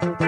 Boa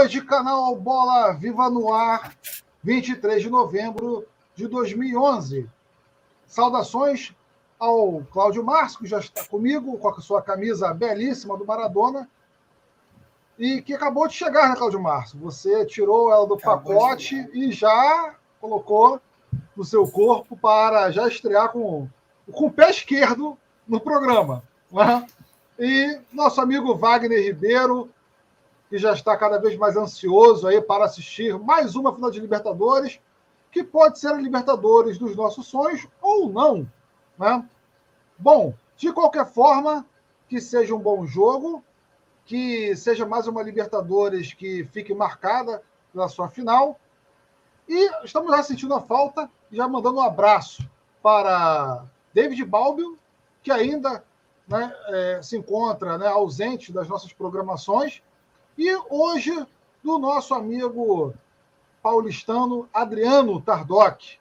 noite, canal Bola Viva no Ar, 23 de novembro de 2011. Saudações ao Cláudio Márcio, que já está comigo, com a sua camisa belíssima do Maradona, e que acabou de chegar, né, Cláudio Márcio? Você tirou ela do acabou pacote e já colocou no seu corpo para já estrear com, com o pé esquerdo no programa. Né? E nosso amigo Wagner Ribeiro, que já está cada vez mais ansioso aí para assistir mais uma final de Libertadores, que pode ser a Libertadores dos nossos sonhos ou não. Né? Bom, de qualquer forma, que seja um bom jogo, que seja mais uma Libertadores que fique marcada na sua final. E estamos já sentindo a falta, já mandando um abraço para David Balbio, que ainda né, é, se encontra né, ausente das nossas programações, e hoje, do nosso amigo paulistano Adriano Tardoc.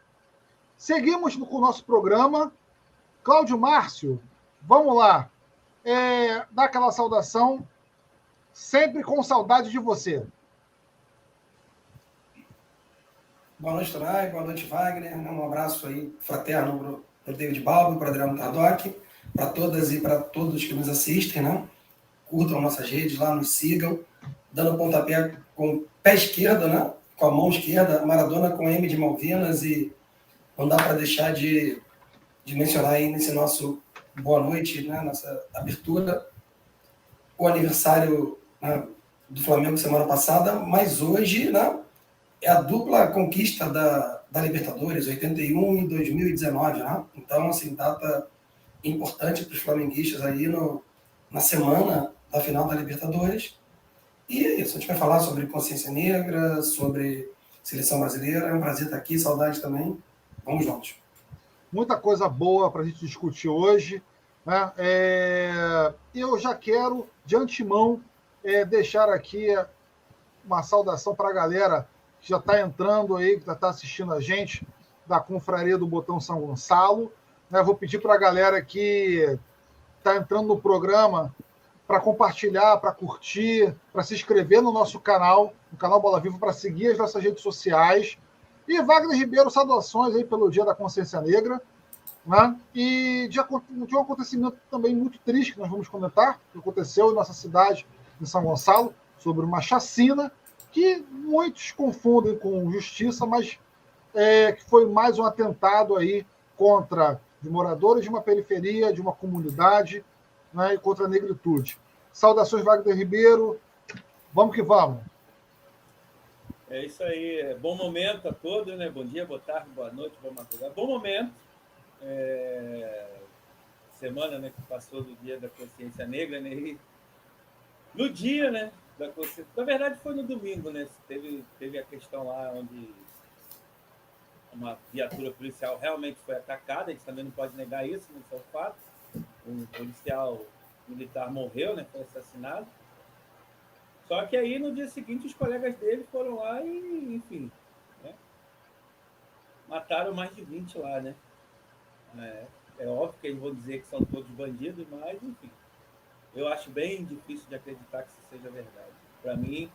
Seguimos com o nosso programa. Cláudio Márcio, vamos lá. É, dá aquela saudação, sempre com saudade de você. Boa noite, Tonai. Boa noite, Wagner. Um abraço aí fraterno para o David Balbo, para o Adriano Tardoc, para todas e para todos que nos assistem, né? Curtam nossas redes lá, nos sigam dando pontapé com o pé esquerdo, né? com a mão esquerda, Maradona com M de Malvinas, e não dá para deixar de, de mencionar aí nesse nosso boa noite, né? nossa abertura, o aniversário né, do Flamengo semana passada, mas hoje né, é a dupla conquista da, da Libertadores, 81 e 2019. Né? Então, assim, data importante para os flamenguistas aí no, na semana da final da Libertadores. E é isso, a gente vai falar sobre consciência negra, sobre seleção brasileira. É um prazer estar aqui, saudade também. Vamos juntos. Muita coisa boa para a gente discutir hoje. Né? É... Eu já quero, de antemão, é, deixar aqui uma saudação para a galera que já está entrando aí, que já está assistindo a gente, da Confraria do Botão São Gonçalo. Né? Vou pedir para a galera que está entrando no programa para compartilhar, para curtir, para se inscrever no nosso canal, no canal Bola Viva, para seguir as nossas redes sociais. E Wagner Ribeiro, saudações aí pelo Dia da Consciência Negra. Né? E de, de um acontecimento também muito triste que nós vamos comentar, que aconteceu em nossa cidade, em São Gonçalo, sobre uma chacina que muitos confundem com justiça, mas é, que foi mais um atentado aí contra de moradores de uma periferia, de uma comunidade, né, contra a negritude. Saudações, Wagner Ribeiro. Vamos que vamos. É isso aí. É bom momento a todos, né? Bom dia, boa tarde, boa noite, boa madrugada. Bom momento. É... Semana né, que passou do dia da consciência negra, né? E no dia, né? Da consciência... Na verdade, foi no domingo, né? Teve, teve a questão lá onde uma viatura policial realmente foi atacada, a gente também não pode negar isso, não foi fato um policial militar morreu, né? Foi assassinado. Só que aí no dia seguinte os colegas dele foram lá e, enfim, né? mataram mais de 20 lá, né? É, é, óbvio que eles vão dizer que são todos bandidos, mas enfim. Eu acho bem difícil de acreditar que isso seja verdade. Para mim,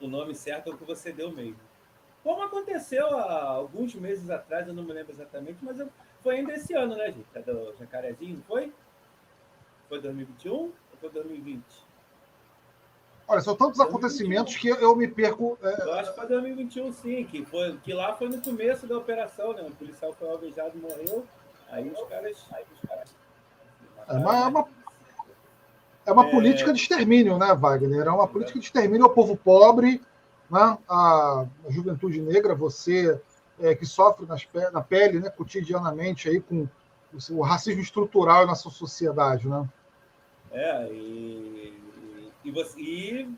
o nome certo é o que você deu mesmo. Como aconteceu há alguns meses atrás, eu não me lembro exatamente, mas foi ainda esse ano, né, gente? É do Jacarezinho, não foi? Foi 2021 ou foi 2020? Olha, são tantos acontecimentos que eu me perco. É... Eu acho que foi 2021, sim, que, foi, que lá foi no começo da operação, né? O policial foi alvejado e morreu. Aí os caras. Aí os caras é uma, é uma, é uma é... política de extermínio, né, Wagner? É uma política de extermínio ao povo pobre, né? a juventude negra, você é, que sofre nas, na pele né, cotidianamente aí com o, racismo estrutural na sua sociedade, né? É, e, e, você, e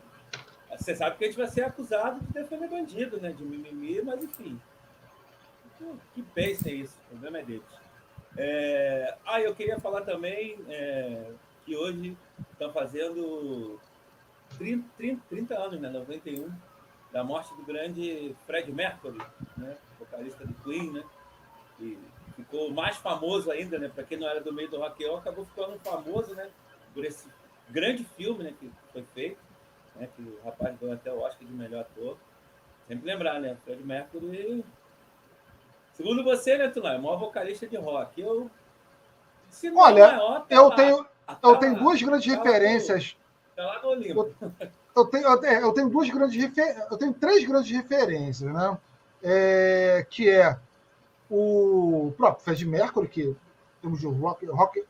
você sabe que a gente vai ser acusado de defender bandido, né? De mimimi, mas enfim. Que pensa isso, o problema é deles. É, ah, eu queria falar também é, que hoje estão fazendo 30, 30, 30 anos, né? 91, da morte do grande Fred Mercury, né? Vocalista do Queen, né? E ficou mais famoso ainda, né? Para quem não era do meio do rock and roll, acabou ficando famoso, né? Por esse grande filme, né? Que foi feito, né? Que o rapaz ganhou até o Oscar de melhor ator. Sempre lembrar, né? Fred Mercury. Segundo você, né, Tulay? É o maior vocalista de rock. Eu. Olha, maior, tá eu lá, tenho, tá eu tenho duas grandes tá referências. No, tá lá no Olimpo. Eu, eu, tenho, eu, tenho, eu tenho duas grandes referências. Eu tenho três grandes referências, né? É, que é o próprio Fred Mercury, que temos de rock, rock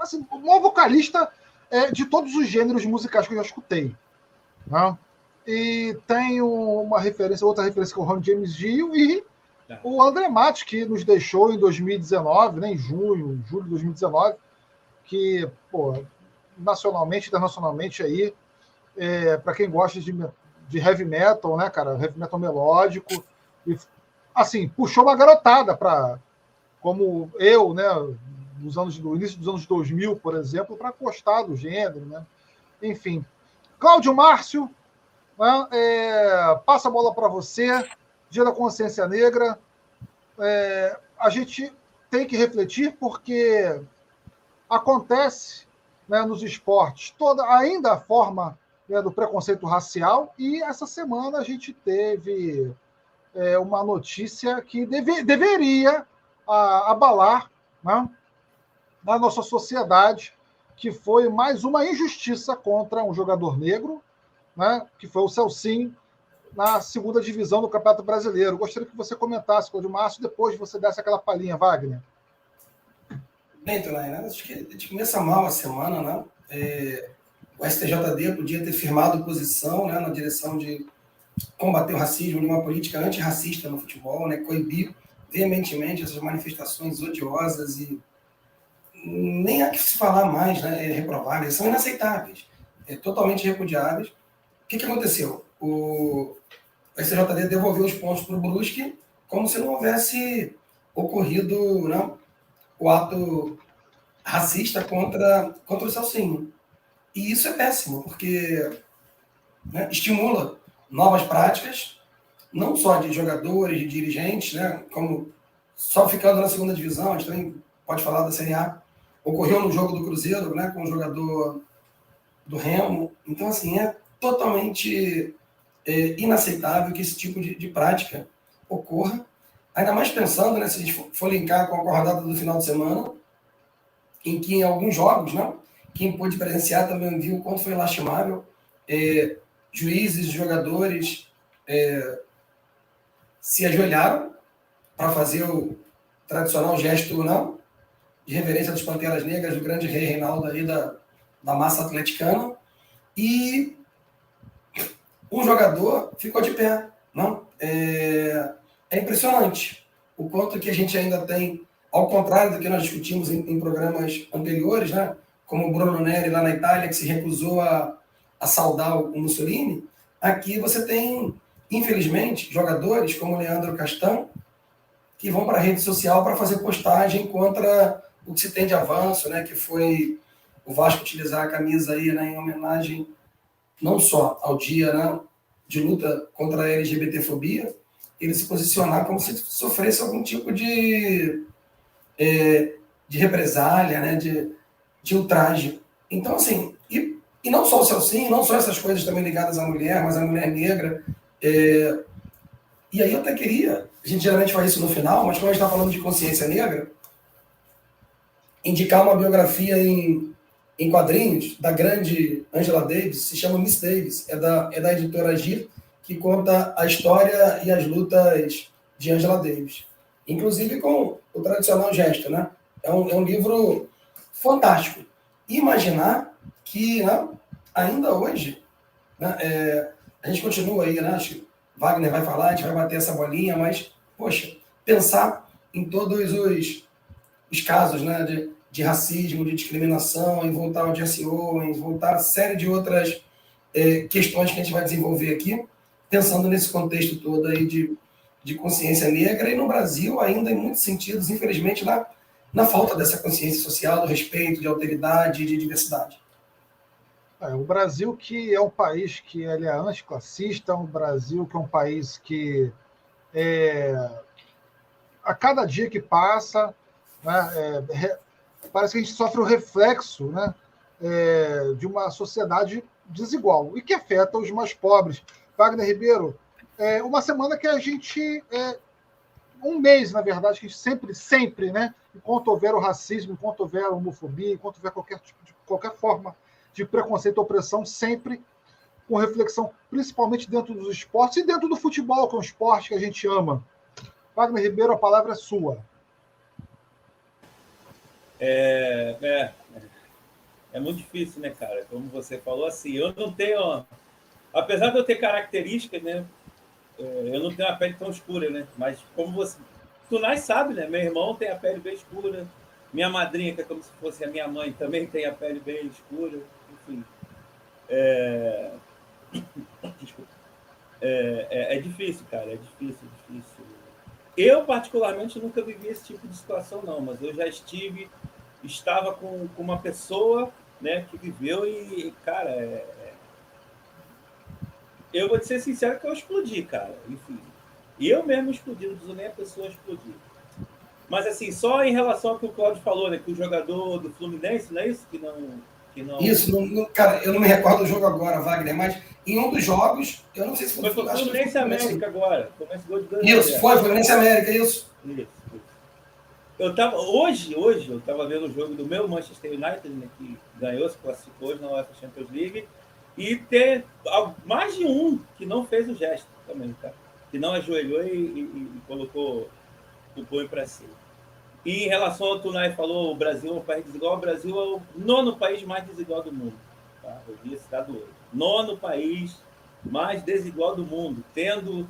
assim, o maior vocalista é, de todos os gêneros musicais que eu já escutei. Né? E tem uma referência, outra referência que é o Ron James Dio e é. o André Matos, que nos deixou em 2019, né, em junho, julho de 2019, que, pô, nacionalmente, internacionalmente aí, é, para quem gosta de, de heavy metal, né, cara, heavy metal melódico, e assim, puxou uma garotada para como eu, né, nos anos do início dos anos 2000, por exemplo, para gostar do gênero, né? Enfim, Cláudio Márcio, né, é, passa a bola para você. Dia da Consciência Negra. É, a gente tem que refletir porque acontece né, nos esportes toda ainda a forma né, do preconceito racial e essa semana a gente teve é, uma notícia que deve, deveria a, abalar né, na nossa sociedade, que foi mais uma injustiça contra um jogador negro, né, que foi o Celcinho, na segunda divisão do Campeonato Brasileiro. Gostaria que você comentasse, Cláudio Márcio, depois você desse aquela palhinha, Wagner. Bem, Tulain, acho que a gente começa mal a semana, né? É, o STJD podia ter firmado posição né, na direção de combater o racismo, de uma política antirracista no futebol, né, coibir veementemente essas manifestações odiosas e nem há que se falar mais, né, é reprováveis, são inaceitáveis, é, totalmente repudiáveis. O que, que aconteceu? O, STJD devolveu os pontos para o Brusque como se não houvesse ocorrido né, o ato racista contra, contra o Celcinho. E isso é péssimo, porque né, estimula novas práticas, não só de jogadores, de dirigentes, né, como só ficando na segunda divisão, a gente também pode falar da Série A. Ocorreu no jogo do Cruzeiro, né, com o jogador do Remo. Então, assim, é totalmente é, inaceitável que esse tipo de, de, prática ocorra. Ainda mais pensando, né, se a gente for, linkar com a rodada do final de semana, em que em alguns jogos, né, quem pôde presenciar também viu o quanto foi lastimável. É, juízes, jogadores é, se ajoelharam para fazer o tradicional gesto não, de reverência das Panteras Negras, do grande rei Reinaldo aí da, da massa atleticana, e um jogador ficou de pé. Não? É, é impressionante o quanto que a gente ainda tem, ao contrário do que nós discutimos em, em programas anteriores, né? como o Bruno Neri lá na Itália, que se recusou a a saudar o Mussolini, aqui você tem, infelizmente, jogadores como o Leandro Castão, que vão para a rede social para fazer postagem contra o que se tem de avanço, né, que foi o Vasco utilizar a camisa aí né, em homenagem não só ao dia né, de luta contra a LGBTfobia, ele se posicionar como se sofresse algum tipo de, é, de represália, né, de, de ultraje. Então, assim, e não só o Celcinho, não só essas coisas também ligadas à mulher, mas à mulher negra. É... E aí eu até queria, a gente geralmente faz isso no final, mas como a gente está falando de consciência negra, indicar uma biografia em em quadrinhos da grande Angela Davis, se chama Miss Davis, é da, é da editora Agir, que conta a história e as lutas de Angela Davis. Inclusive com o tradicional gesto, né? É um, é um livro fantástico. Imaginar que né, ainda hoje né, é, a gente continua aí, né? Acho que Wagner vai falar, a gente vai bater essa bolinha, mas, poxa, pensar em todos os, os casos né, de, de racismo, de discriminação, em voltar ao GSO, em voltar a série de outras é, questões que a gente vai desenvolver aqui, pensando nesse contexto todo aí de, de consciência negra, e no Brasil, ainda em muitos sentidos, infelizmente, na, na falta dessa consciência social, do respeito, de alteridade, de diversidade. É, o Brasil que é um país que ele é anticlassista, um Brasil que é um país que é, a cada dia que passa, né, é, parece que a gente sofre o reflexo né, é, de uma sociedade desigual e que afeta os mais pobres. Wagner Ribeiro, é uma semana que a gente. É, um mês, na verdade, que a gente sempre, sempre, né? Enquanto houver o racismo, enquanto houver a homofobia, enquanto houver qualquer tipo de qualquer forma de preconceito e opressão, sempre com reflexão, principalmente dentro dos esportes e dentro do futebol, que é um esporte que a gente ama. Wagner Ribeiro, a palavra é sua. É, é, é muito difícil, né, cara? Como você falou, assim, eu não tenho. Apesar de eu ter características, né? É, eu não tenho a pele tão escura, né? Mas como você. Tu nós sabe, né? Meu irmão tem a pele bem escura. Minha madrinha, que é como se fosse a minha mãe, também tem a pele bem escura enfim. É... É, é, é, difícil, cara, é difícil, é difícil. Eu, particularmente, nunca vivi esse tipo de situação, não, mas eu já estive, estava com, com uma pessoa né, que viveu e, cara, é... é eu vou te ser sincero que eu explodi, cara, enfim. Eu mesmo explodi, não preciso nem a pessoa explodir. Mas, assim, só em relação ao que o Claudio falou, né, que o jogador do Fluminense, não é isso? Que não não... Isso, não, não, cara, eu não me recordo do jogo agora, Wagner, mas em um dos jogos, eu não sei se foi. Foi o Fluminense América agora. Isso, foi, Fluminense América, isso. Isso. Eu tava, hoje, hoje, eu estava vendo o jogo do meu Manchester United, né, que ganhou, se classificou hoje na UEFA Champions League, e ter mais de um que não fez o gesto também, tá? Que não ajoelhou e, e, e colocou o punho para cima. E em relação ao Tunai falou, o Brasil é um país desigual, o Brasil é o nono país mais desigual do mundo. Tá? Eu vi esse dado hoje. Nono país mais desigual do mundo, tendo.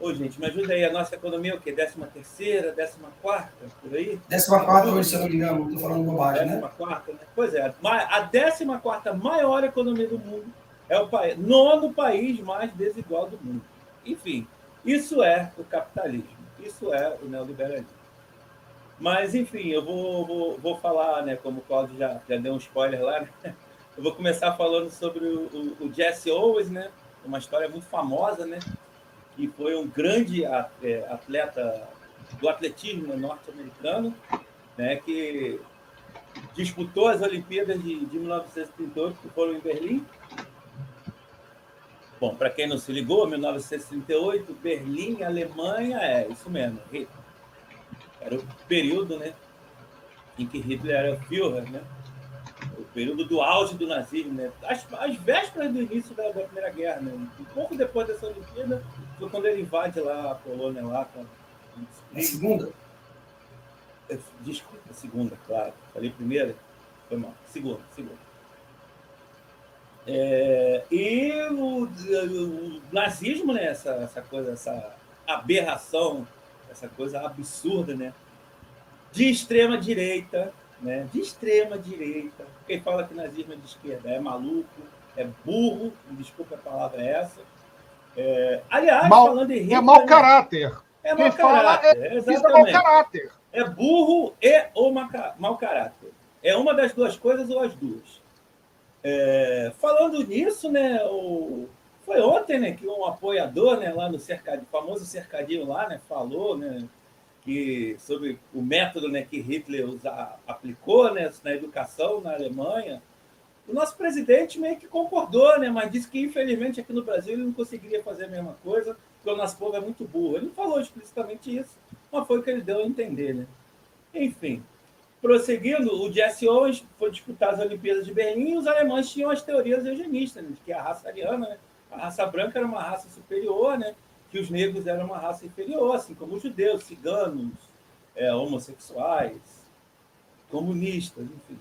Ô, gente, me ajuda aí, a nossa economia é o quê? Décima terceira, décima quarta, por aí? Décima quarta hoje, se eu não me engano, estou falando bobagem, décima né? quarta, né? Pois é, a décima quarta maior economia do mundo é o país, nono país mais desigual do mundo. Enfim, isso é o capitalismo, isso é o neoliberalismo. Mas, enfim, eu vou, vou, vou falar, né, como o Claudio já, já deu um spoiler lá, né? eu vou começar falando sobre o, o, o, Jesse Owens, né? Uma história muito famosa, né? Que foi um grande é, atleta do atletismo norte-americano, né? Que disputou as Olimpíadas de, de 1938, que foram em Berlim. Bom, para quem não se ligou, 1938, Berlim, Alemanha, é isso mesmo. Era o período né, em que Hitler era Führer, né? o período do auge do nazismo, né? As, as vésperas do início da, da, Primeira Guerra, né? Um pouco depois dessa Olimpíada, foi quando ele invade lá a Polônia lá com a segunda? Desculpa, a segunda, claro. Falei primeira? Foi mal. Segunda, segunda. É, e o, o, nazismo, né? Essa, essa coisa, essa aberração essa coisa absurda, né? De extrema direita, né? De extrema direita. Quem fala que nazismo é de esquerda é maluco, é burro, desculpa a palavra é essa. É, aliás, mal, falando em Hitler, é mau caráter. É mau caráter, é, exatamente. Mau caráter. É burro e ou mau caráter. É uma das duas coisas ou as duas. É, falando nisso, né, o, foi ontem, né, que um apoiador, né, lá no cercadinho, famoso cercadinho lá, né, falou, né, que sobre o método, né, que Hitler usa, aplicou, né, na educação na Alemanha. O nosso presidente meio que concordou, né, mas disse que infelizmente aqui no Brasil ele não conseguiria fazer a mesma coisa, porque o nosso povo é muito burro. Ele não falou explicitamente isso, mas foi o que ele deu a entender, né? Enfim. prosseguindo, o Jesse Owens foi disputar as Olimpíadas de Berlim e os alemães tinham as teorias eugenistas, né, de que a raça ariana, né, a raça branca era uma raça superior, né, que os negros eram uma raça inferior, assim como os judeus, ciganos, é, homossexuais, comunistas, enfim.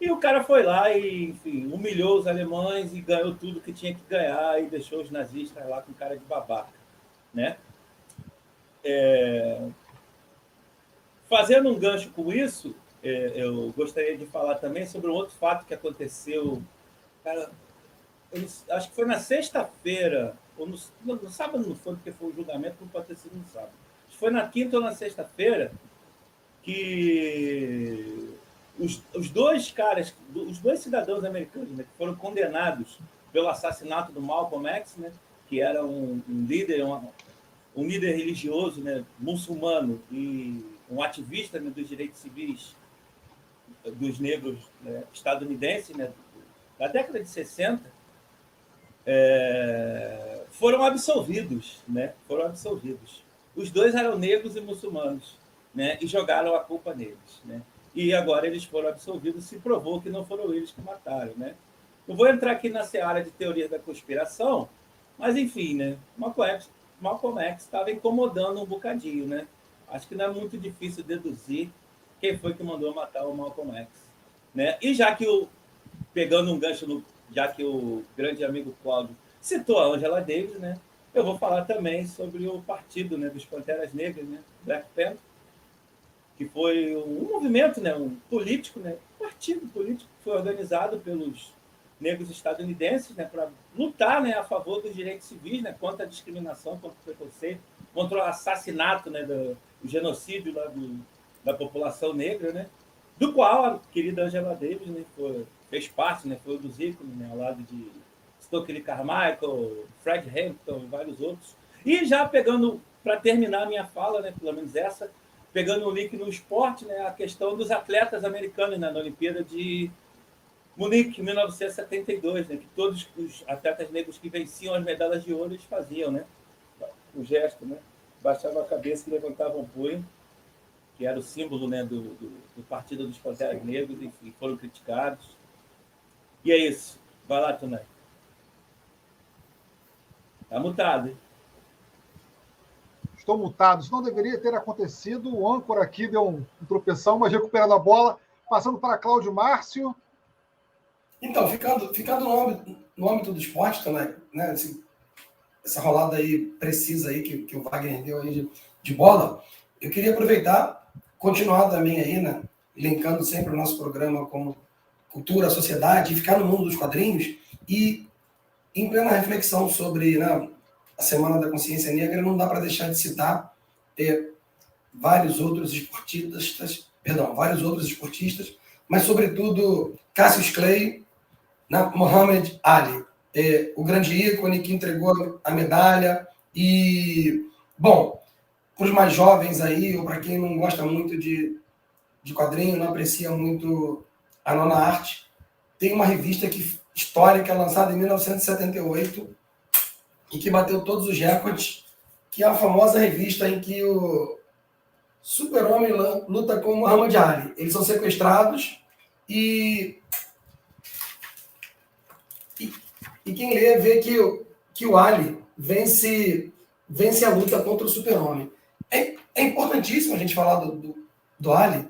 E o cara foi lá e, enfim, humilhou os alemães e ganhou tudo que tinha que ganhar e deixou os nazistas lá com cara de babaca, né? É... Fazendo um gancho com isso, é, eu gostaria de falar também sobre um outro fato que aconteceu. Cara, acho que foi na sexta-feira, ou no, no, sábado não foi, porque foi o julgamento, não pode ter sido no sábado. Foi na quinta ou na sexta-feira que os, os dois caras, os dois cidadãos americanos né, que foram condenados pelo assassinato do Malcolm X, né, que era um, um líder, um, um líder religioso né, muçulmano e um ativista né, dos direitos civis dos negros né, estadunidenses, né, da década de 60, é, foram absolvidos, né? Foram absolvidos. Os dois eram negros e muçulmanos, né? E jogaram a culpa neles, né? E agora eles foram absolvidos, se provou que não foram eles que mataram, né? Não vou entrar aqui na seara de teoria da conspiração, mas enfim, né? Malcolm X, Malcolm X estava incomodando um bocadinho, né? Acho que não é muito difícil deduzir quem foi que mandou matar o Malcolm X. Né? E já que o. Pegando um gancho, no, já que o grande amigo Cláudio citou a Angela Davis, né? Eu vou falar também sobre o partido né, dos Panteras Negras, né? Black Panther, que foi um movimento, né, um político, né, partido político que foi organizado pelos negros estadunidenses né, para lutar né, a favor dos direitos civis, né, contra a discriminação, contra o preconceito, contra o assassinato, né, do, o genocídio lá do, da população negra, né? Do qual a querida Angela Davis né, foi, fez parte, né? Foi um dos ícones, né? Ao lado de Stokely Carmichael, Fred Hampton e vários outros. E já pegando, para terminar a minha fala, né? Pelo menos essa, pegando um link no esporte, né? A questão dos atletas americanos né, na Olimpíada de Munique, 1972, né? Que todos os atletas negros que venciam as medalhas de ouro eles faziam, né? O gesto, né? Baixavam a cabeça e levantavam o punho que era o símbolo né, do, do, do Partido dos Panteras Negros, enfim, foram criticados. E é isso. Vai lá, Tonai. Está mutado, hein? Estou mutado. Isso não deveria ter acontecido. O âncora aqui deu um, um tropeção, mas recuperando a bola. Passando para Cláudio Márcio. Então, ficando, ficando no, âmbito, no âmbito do esporte também, né? Assim, essa rolada aí precisa aí que, que o Wagner deu aí de, de bola, eu queria aproveitar continuar também aí, né? Linkando sempre o nosso programa como cultura, sociedade, e ficar no mundo dos quadrinhos e em plena reflexão sobre né, a Semana da Consciência Negra, não dá para deixar de citar é, vários outros esportistas, perdão, vários outros esportistas, mas sobretudo Cassius Clay, né, Muhammad Ali, é, o grande ícone que entregou a medalha e, bom, para os mais jovens aí, ou para quem não gosta muito de, de quadrinho, não aprecia muito a nona arte, tem uma revista que, histórica lançada em 1978 e que bateu todos os recordes, que é a famosa revista em que o super-homem luta com o Muhammad Ali. Eles são sequestrados e, e, e quem lê vê que, que o Ali vence, vence a luta contra o super-homem. É, é, importantíssimo a gente falar do, do, do Ali,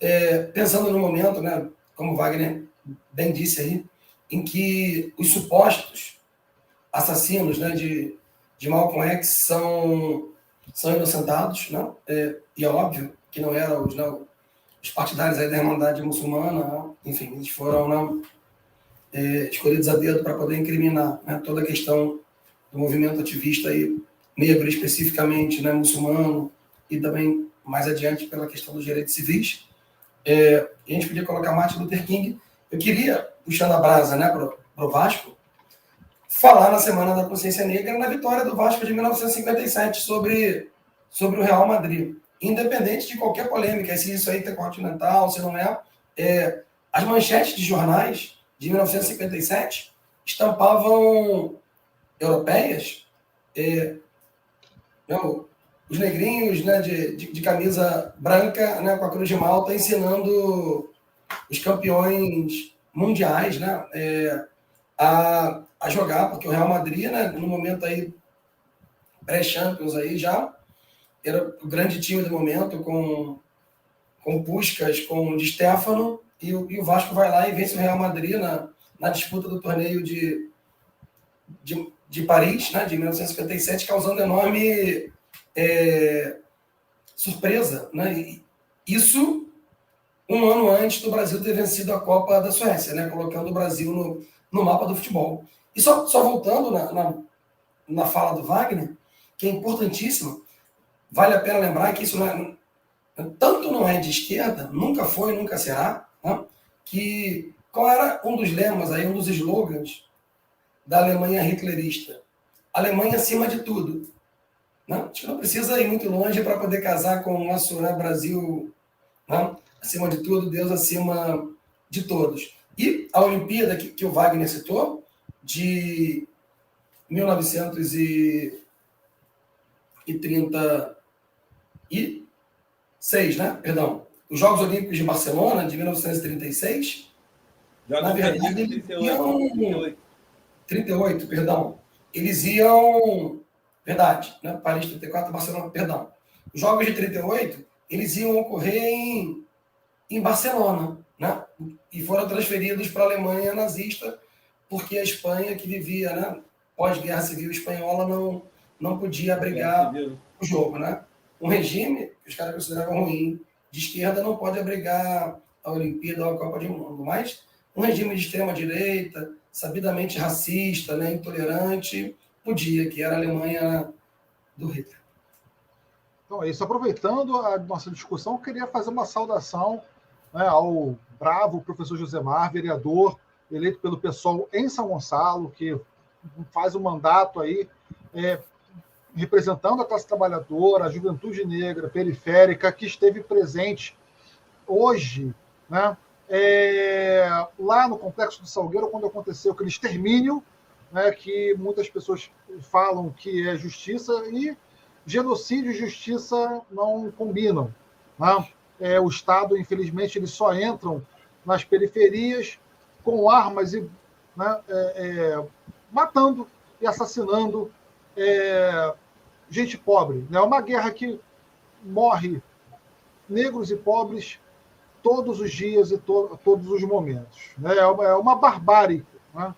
é, pensando no momento, né, como Wagner bem disse aí, em que os supostos assassinos né, de, de Malcolm X são, são inocentados, né? É, e é óbvio que não eram os, não, os partidários da Irmandade Muçulmana, né? enfim, eles foram não, é, escolhidos a dedo para poder incriminar né, toda a questão do movimento ativista aí negro especificamente, né, muçulmano, e também mais adiante pela questão dos direitos civis. É, a gente podia colocar Martin Luther King. Eu queria, puxando a brasa né, para o Vasco, falar na Semana da Consciência Negra na vitória do Vasco de 1957 sobre, sobre o Real Madrid. Independente de qualquer polêmica, se isso aí é continental, se não é, é as manchetes de jornais de 1957 estampavam europeias é, os negrinhos né, de, de, de, camisa branca, né, com a cruz de malta, ensinando os campeões mundiais né, é, a, a jogar, porque o Real Madrid, né, no momento aí pré-Champions aí já, era o grande time do momento, com, com Puskas, com Di Stefano, e o, e o Vasco vai lá e vence o Real Madrid na, na disputa do torneio de, de, de Paris, né, de 1957, causando enorme é, surpresa. Né? isso um ano antes do Brasil ter vencido a Copa da Suécia, né? colocando o Brasil no, no mapa do futebol. E só, só voltando na, na, na fala do Wagner, que é importantíssima, vale a pena lembrar que isso não é, tanto não é de esquerda, nunca foi, nunca será, né? que qual era um dos lemas, aí, um dos slogans da Alemanha hitlerista? Alemanha acima de tudo. Não, a gente não precisa ir muito longe para poder casar com o nosso né, Brasil não? Né? acima de tudo, Deus acima de todos. E a Olimpíada que, que o Wagner citou, de 1936, né? Perdão. Os Jogos Olímpicos de Barcelona, de 1936, Jogos na verdade, eles 38, iam... 38. 38, perdão. Eles iam... Verdade, né? Paris 34, Barcelona, perdão. Os Jogos de 38, eles iam ocorrer em, em Barcelona, né? E foram transferidos para a Alemanha nazista, porque a Espanha, que vivia, né? Pós-guerra civil espanhola, não, não podia abrigar o jogo, né? Um regime que os caras consideravam ruim de esquerda não pode abrigar a Olimpíada ou a Copa do Mundo, mas um regime de extrema direita, sabidamente racista, né, intolerante, podia, que era a Alemanha do Hitler. Então é isso. Aproveitando a nossa discussão, queria fazer uma saudação né, ao bravo professor Josemar, vereador eleito pelo pessoal em São Gonçalo, que faz o um mandato aí é, representando a classe trabalhadora, a juventude negra, periférica, que esteve presente hoje, né, é, lá no Complexo do Salgueiro, quando aconteceu aquele extermínio, né, que muitas pessoas falam que é justiça, e genocídio e justiça não combinam. Né? É, o Estado, infelizmente, eles só entram nas periferias com armas e né, é, é matando e assassinando é, gente pobre. É né? uma guerra que morre negros e pobres todos os dias e to todos os momentos. Né? É, uma, é uma barbárie né?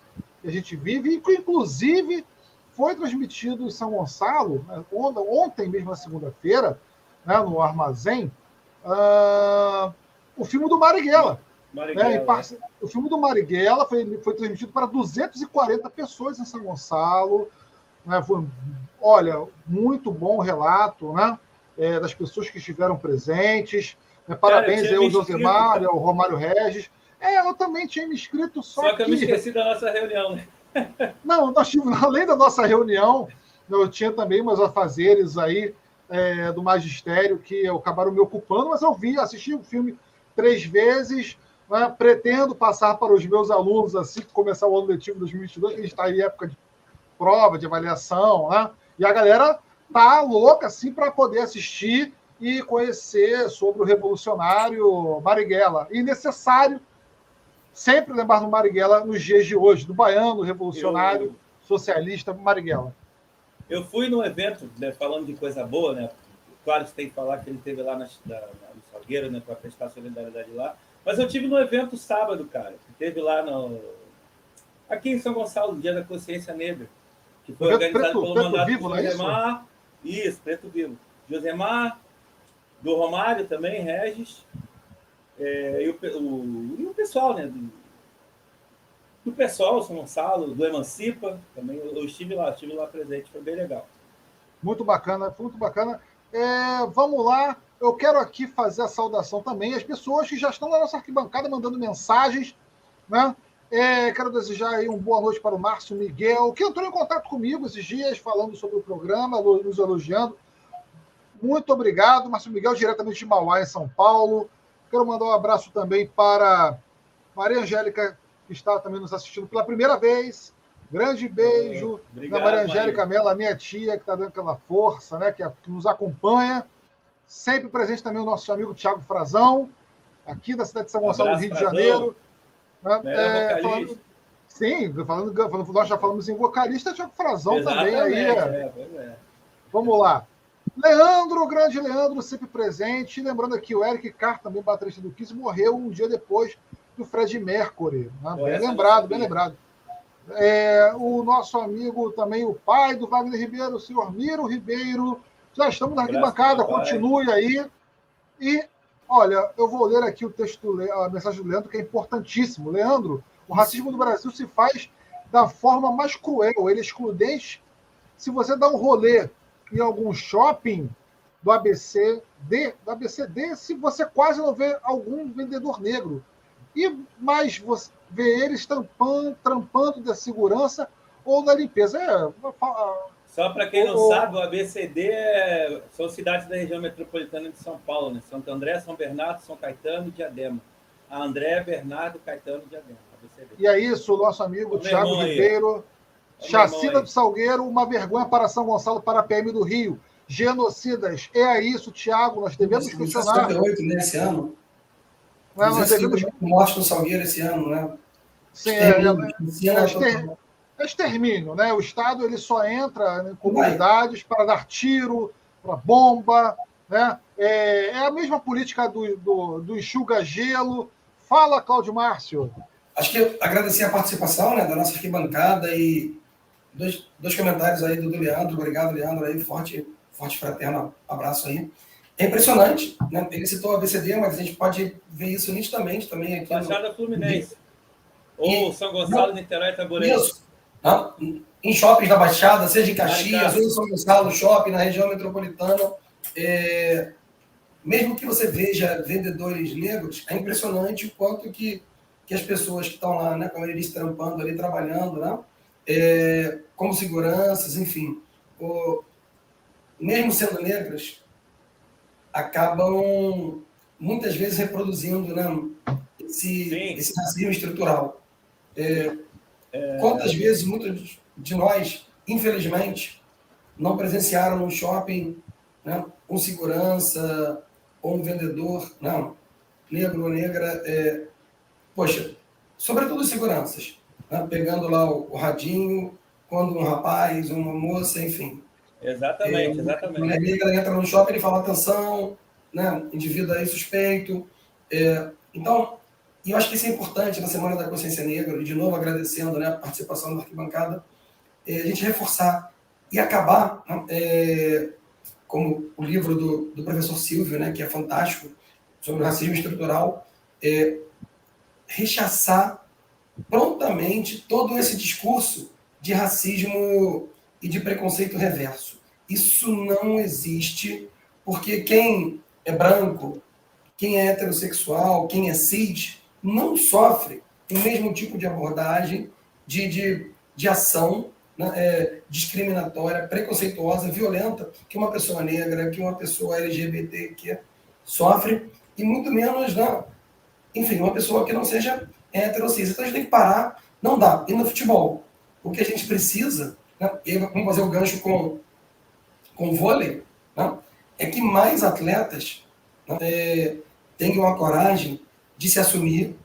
Que a gente vive, e que, inclusive, foi transmitido em São Gonçalo, né? ontem mesmo, na segunda-feira, né? no Armazém, uh, o filme do Marighella. Marighella. Né? Parce... O filme do Marighella foi, foi transmitido para 240 pessoas em São Gonçalo. Né? Foi olha, muito bom relato né, é, das pessoas que estiveram presentes. É, parabéns Cara, aí ao Josemar, ao Romário Regis. É, eu também tinha me inscrito, só, só que, que eu me esqueci da nossa reunião. Né? Não, nós tivemos, além da nossa reunião, eu tinha também meus afazeres aí é, do magistério que acabaram me ocupando, mas eu vi, assisti o filme três vezes, né, pretendo passar para os meus alunos assim que começar o ano letivo 2022, que a gente está em época de prova, de avaliação, né? E a galera tá louca assim para poder assistir e conhecer sobre o revolucionário Marighella. E necessário sempre lembrar do Marighella nos dias de hoje, do baiano revolucionário eu, socialista Marighella. Eu fui no evento, né, falando de coisa boa, né? Claro que tem que falar que ele teve lá na, na, no Salgueiro, né, para prestar solidariedade lá. Mas eu tive no evento sábado, cara, que teve lá no aqui em São Gonçalo, Dia da Consciência Negra que foi preto, organizado preto, pelo preto mandato vivo, do é Josemar. Isso? isso? Preto Vivo. Josemar, do Romário também, Regis, é, e, o, o, e o pessoal, né? Do, do pessoal, São Gonçalo, do Emancipa, também eu, eu estive lá, estive lá presente, foi bem legal. Muito bacana, muito bacana. É, vamos lá, eu quero aqui fazer a saudação também às pessoas que já estão na nossa arquibancada mandando mensagens, né? É, quero desejar aí uma boa noite para o Márcio Miguel, que entrou em contato comigo esses dias, falando sobre o programa, nos elogiando. Muito obrigado, Márcio Miguel, diretamente de Mauá, em São Paulo. Quero mandar um abraço também para Maria Angélica, que está também nos assistindo pela primeira vez. Grande beijo Obrigado, da Maria Angélica Mello, minha tia, que está dando aquela força, né? Que, que, nos acompanha. Sempre presente também o nosso amigo Tiago Frazão, aqui da cidade de São Gonçalo, um Rio de Janeiro. Né? É, falando, sim, falando, falando, nós já falamos em vocalista, Tiago Frazão Exatamente, também aí. É, é. Vamos lá. Leandro, o grande Leandro, sempre presente. Lembrando aqui, o Eric Carr, também baterista do Kiss, morreu um dia depois do Fred Mercury. Né? Bem lembrado, bem lembrado. É, o nosso amigo também, o pai do Wagner Ribeiro, o senhor Miro Ribeiro. Já estamos na arquibancada, continue aí. E, olha, eu vou ler aqui o texto, a mensagem do Leandro, que é importantíssimo. Leandro, o racismo no Brasil se faz da forma mais cruel, ele é excludente. Se você dá um rolê em algum shopping do ABCD, do ABCD, se você quase não vê algum vendedor negro. E mais você vê eles tampando, trampando da segurança ou da limpeza. É, Só para quem não ou, sabe, o ABCD é, são cidades da região metropolitana de São Paulo, né? Santo André, São Bernardo, São Caetano e Diadema. André, Bernardo, Caetano e Diadema. ABCD. E é isso, o nosso amigo Thiago Ribeiro. Chacina do Salgueiro, uma vergonha para São Gonçalo, para a PM do Rio. Genocidas, é isso, Tiago, nós devemos questionar. 58 nesse ano. Não, nós devemos... morte no Salgueiro esse ano, né? Sim, é, é, é, é extermínio, né? O Estado ele só entra em comunidades para dar tiro, para bomba, né? É, é, a mesma política do, do, do enxuga-gelo. Fala, Cláudio Márcio. Acho que agradecer a participação né, da nossa arquibancada e dois, dois comentários aí do, do Leandro. Obrigado, Leandro, aí, forte, forte fraterno abraço aí. É impressionante, né? Ele citou a BCD, mas a gente pode ver isso nitidamente também aqui. Baixada no... Fluminense. Ou São Gonçalo, Niterói, Itaborei. Isso. Né? Em shoppings da Baixada, seja em Caxias, ou em São Gonçalo, shopping na região metropolitana. É... Mesmo que você veja vendedores negros, é impressionante o quanto que, que as pessoas que estão lá, né, como ele disse, trampando ali, trabalhando, né, é, como seguranças, enfim, o, mesmo sendo negras, acabam muitas vezes reproduzindo né, esse, esse racismo estrutural. É, é... Quantas vezes muitos de nós, infelizmente, não presenciaram no shopping né, um segurança ou um vendedor, não, negro ou negra, é, poxa, sobretudo seguranças, né, pegando lá o, o, radinho, quando um rapaz, uma moça, enfim. Exatamente, é, exatamente. Uma negra entra no shopping e fala atenção, né, indivíduo aí suspeito. É, então, e eu acho que isso é importante na Semana da Consciência Negra, e de novo agradecendo né, a participação da arquibancada, é, a gente reforçar e acabar, né, é, como o livro do, do professor Silvio, né, que é fantástico, sobre o racismo estrutural, é, rechaçar prontamente todo esse discurso de racismo e de preconceito reverso. Isso não existe, porque quem é branco, quem é heterossexual, quem é cis, não sofre o mesmo tipo de abordagem, de, de, de ação né, é, discriminatória, preconceituosa, violenta que uma pessoa negra, que uma pessoa LGBT que sofre, e muito menos, né, enfim, uma pessoa que não seja heterossexual. Então a gente tem que parar, não dá. E no futebol, o que a gente precisa, né, e vamos fazer o gancho com, com o vôlei, né, é que mais atletas né, é, tenham a coragem de se assumir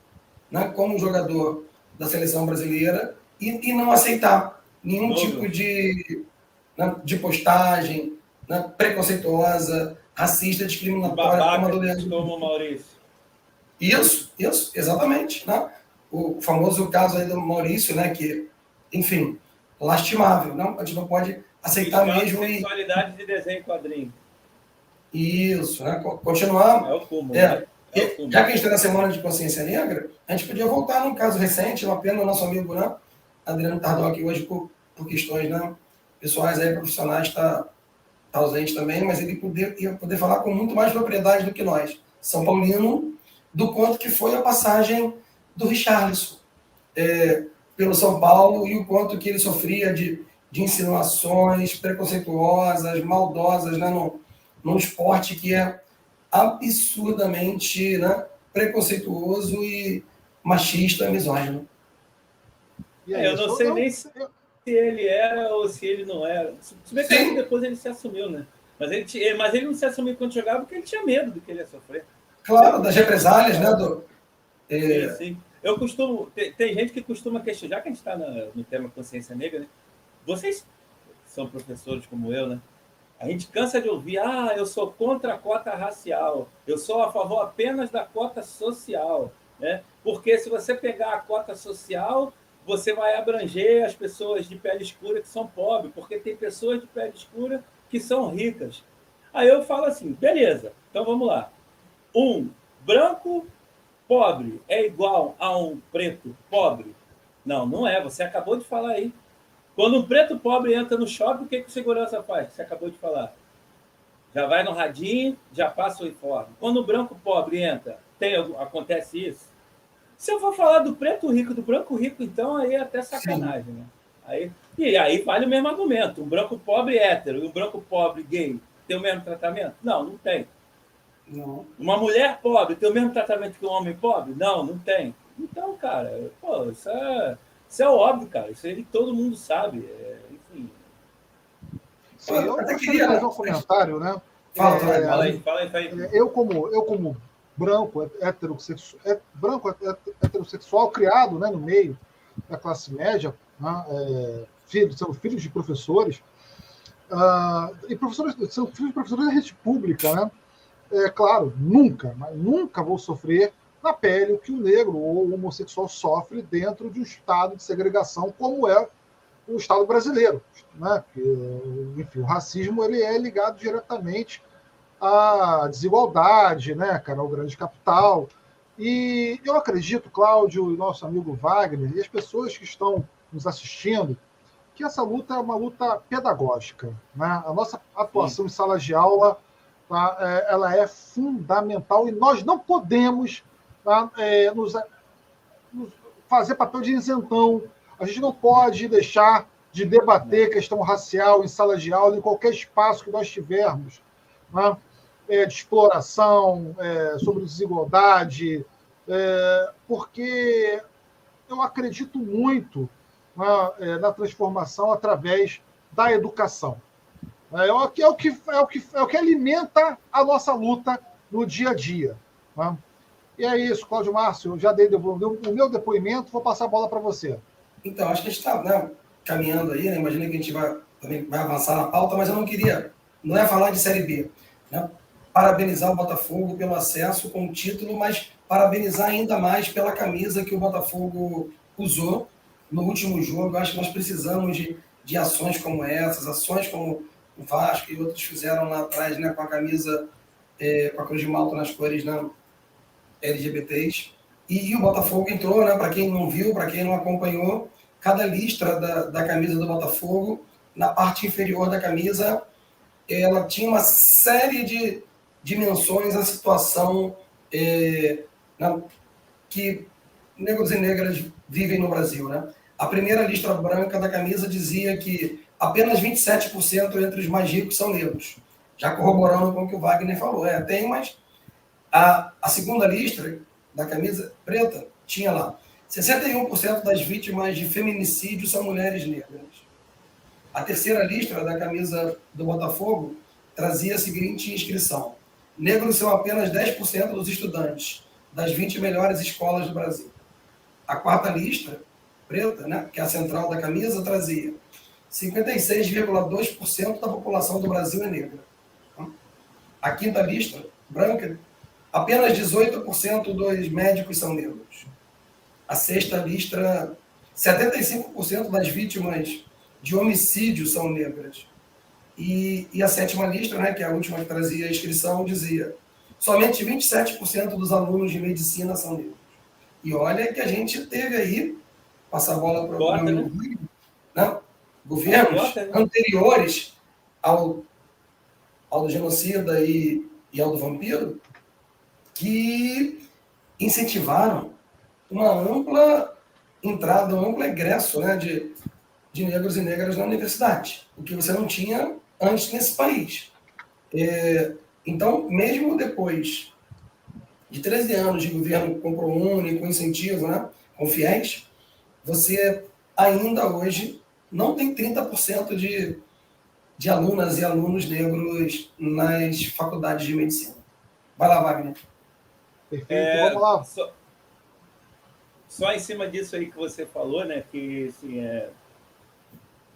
né, como jogador da seleção brasileira e, e não aceitar nenhum tipo de, né, de postagem né, preconceituosa, racista, discriminatória. Babaca, como, a do como Maurício. Isso, isso, exatamente. Né? O famoso caso aí do Maurício, né, que, enfim, lastimável. Não? A gente não pode aceitar mesmo. Sexualidade e... de desenho quadrinho. Isso, né? Continuar. É o cúmulo. É, né? Já que a gente está na Semana de Consciência Negra, a gente podia voltar num caso recente, uma pena o nosso amigo né, Adriano Tardoc, hoje por, por questões né, pessoais, aí, profissionais, está tá ausente também, mas ele poder, ia poder falar com muito mais propriedade do que nós, São Paulino, do quanto que foi a passagem do Richarlison é, pelo São Paulo e o quanto que ele sofria de, de insinuações preconceituosas, maldosas, né, no, num esporte que é absurdamente né, preconceituoso e machista, misógino. É, eu não sei nem se, se, ele era ou se ele não era. Se bem que depois ele se assumiu, né? Mas ele, mas ele não se assumiu quando jogava porque ele tinha medo do que ele ia sofrer. Claro, das represálias, né? Do, é... Sim, sim. Eu costumo. Tem, tem, gente que costuma questionar, já que a gente está no tema consciência negra, né? Vocês são professores como eu, né? A gente cansa de ouvir, ah, eu sou contra a cota racial, eu sou a favor apenas da cota social, né? Porque se você pegar a cota social, você vai abranger as pessoas de pele escura que são pobres, porque tem pessoas de pele escura que são ricas. Aí eu falo assim, beleza, então vamos lá. Um branco pobre é igual a um preto pobre? Não, não é. Você acabou de falar aí. Quando um preto pobre entra no shopping, o que, que o segurança faz? Você acabou de falar. Já vai no radinho, já passa o informe. Quando o branco pobre entra, tem, acontece isso? Se eu for falar do preto rico, do branco rico, então aí é até sacanagem, Sim. né? Aí, e aí vale o mesmo argumento. Um branco pobre hétero e um branco pobre gay tem o mesmo tratamento? Não, não tem. Não. Uma mulher pobre tem o mesmo tratamento que um homem pobre? Não, não tem. Então, cara, pô, isso é, isso é óbvio, cara. Isso aí todo mundo sabe. É, enfim. Sim, eu até queria fazer um comentário, né? Fala, é, fala aí, fala aí, fala aí. Eu como, eu como branco, heterossexual, é, branco, heterossexual, criado né, no meio da classe média, né, é, filho, são filhos de professores, uh, e professores são filhos de professores da rede pública, né? É claro, nunca, mas nunca vou sofrer na pele o que o negro ou o homossexual sofre dentro de um estado de segregação como é o Estado brasileiro, né? Porque, enfim, o racismo ele é ligado diretamente à desigualdade, né, cara, ao grande capital. E eu acredito, Cláudio e nosso amigo Wagner e as pessoas que estão nos assistindo, que essa luta é uma luta pedagógica, né? A nossa atuação Sim. em sala de aula tá? É, ela é fundamental e nós não podemos tá? é, nos, nos fazer papel de isentão. A gente não pode deixar de debater questão racial em sala de aula, em qualquer espaço que nós tivermos, né? é, de exploração, é, sobre desigualdade, é, porque eu acredito muito né, é, na transformação através da educação. É, é o que, é, o que, é, o que, é o que alimenta a nossa luta no dia a dia. Né? E é isso, Cláudio Márcio, já dei o meu depoimento, vou passar a bola para você. Então, acho que a gente está né, caminhando aí, né? imaginei que a gente vai, também vai avançar na pauta, mas eu não queria, não é falar de Série B, né? parabenizar o Botafogo pelo acesso com o título, mas parabenizar ainda mais pela camisa que o Botafogo usou no último jogo. Acho que nós precisamos de, de ações como essas, ações como o Vasco e outros fizeram lá atrás, né, com a camisa, é, com a cruz de malta nas cores né, LGBTs. E, e o Botafogo entrou, né, para quem não viu, para quem não acompanhou, cada listra da, da camisa do Botafogo, na parte inferior da camisa, ela tinha uma série de dimensões à situação é, que negros e negras vivem no Brasil. Né? A primeira listra branca da camisa dizia que apenas 27% entre os mais ricos são negros. Já corroborando com o que o Wagner falou. É, tem, mas a, a segunda lista da camisa preta tinha lá 61% das vítimas de feminicídio são mulheres negras. A terceira lista da camisa do Botafogo trazia a seguinte inscrição: Negros são apenas 10% dos estudantes das 20 melhores escolas do Brasil. A quarta lista, preta, né, que é a central da camisa, trazia 56,2% da população do Brasil é negra. A quinta lista, branca, apenas 18% dos médicos são negros. A sexta lista, 75% das vítimas de homicídio são negras. E, e, a sétima lista, né, que é a última que trazia a inscrição, dizia somente 27% dos alunos de medicina são negros. E olha que a gente teve aí, passar a bola para o né? né? Governos né? anteriores ao, ao do genocida e, e ao do vampiro, que incentivaram uma ampla entrada, um amplo egresso né, de, de negros e negras na universidade, o que você não tinha antes nesse país. É, então, mesmo depois de 13 anos de governo com ProUni, com incentivos, né, com fiéis, você ainda hoje não tem 30% de, de alunas e alunos negros nas faculdades de medicina. Vai lá, Wagner. Perfeito, é, vamos lá. Só, só, em cima disso aí que você falou, né, que assim, é,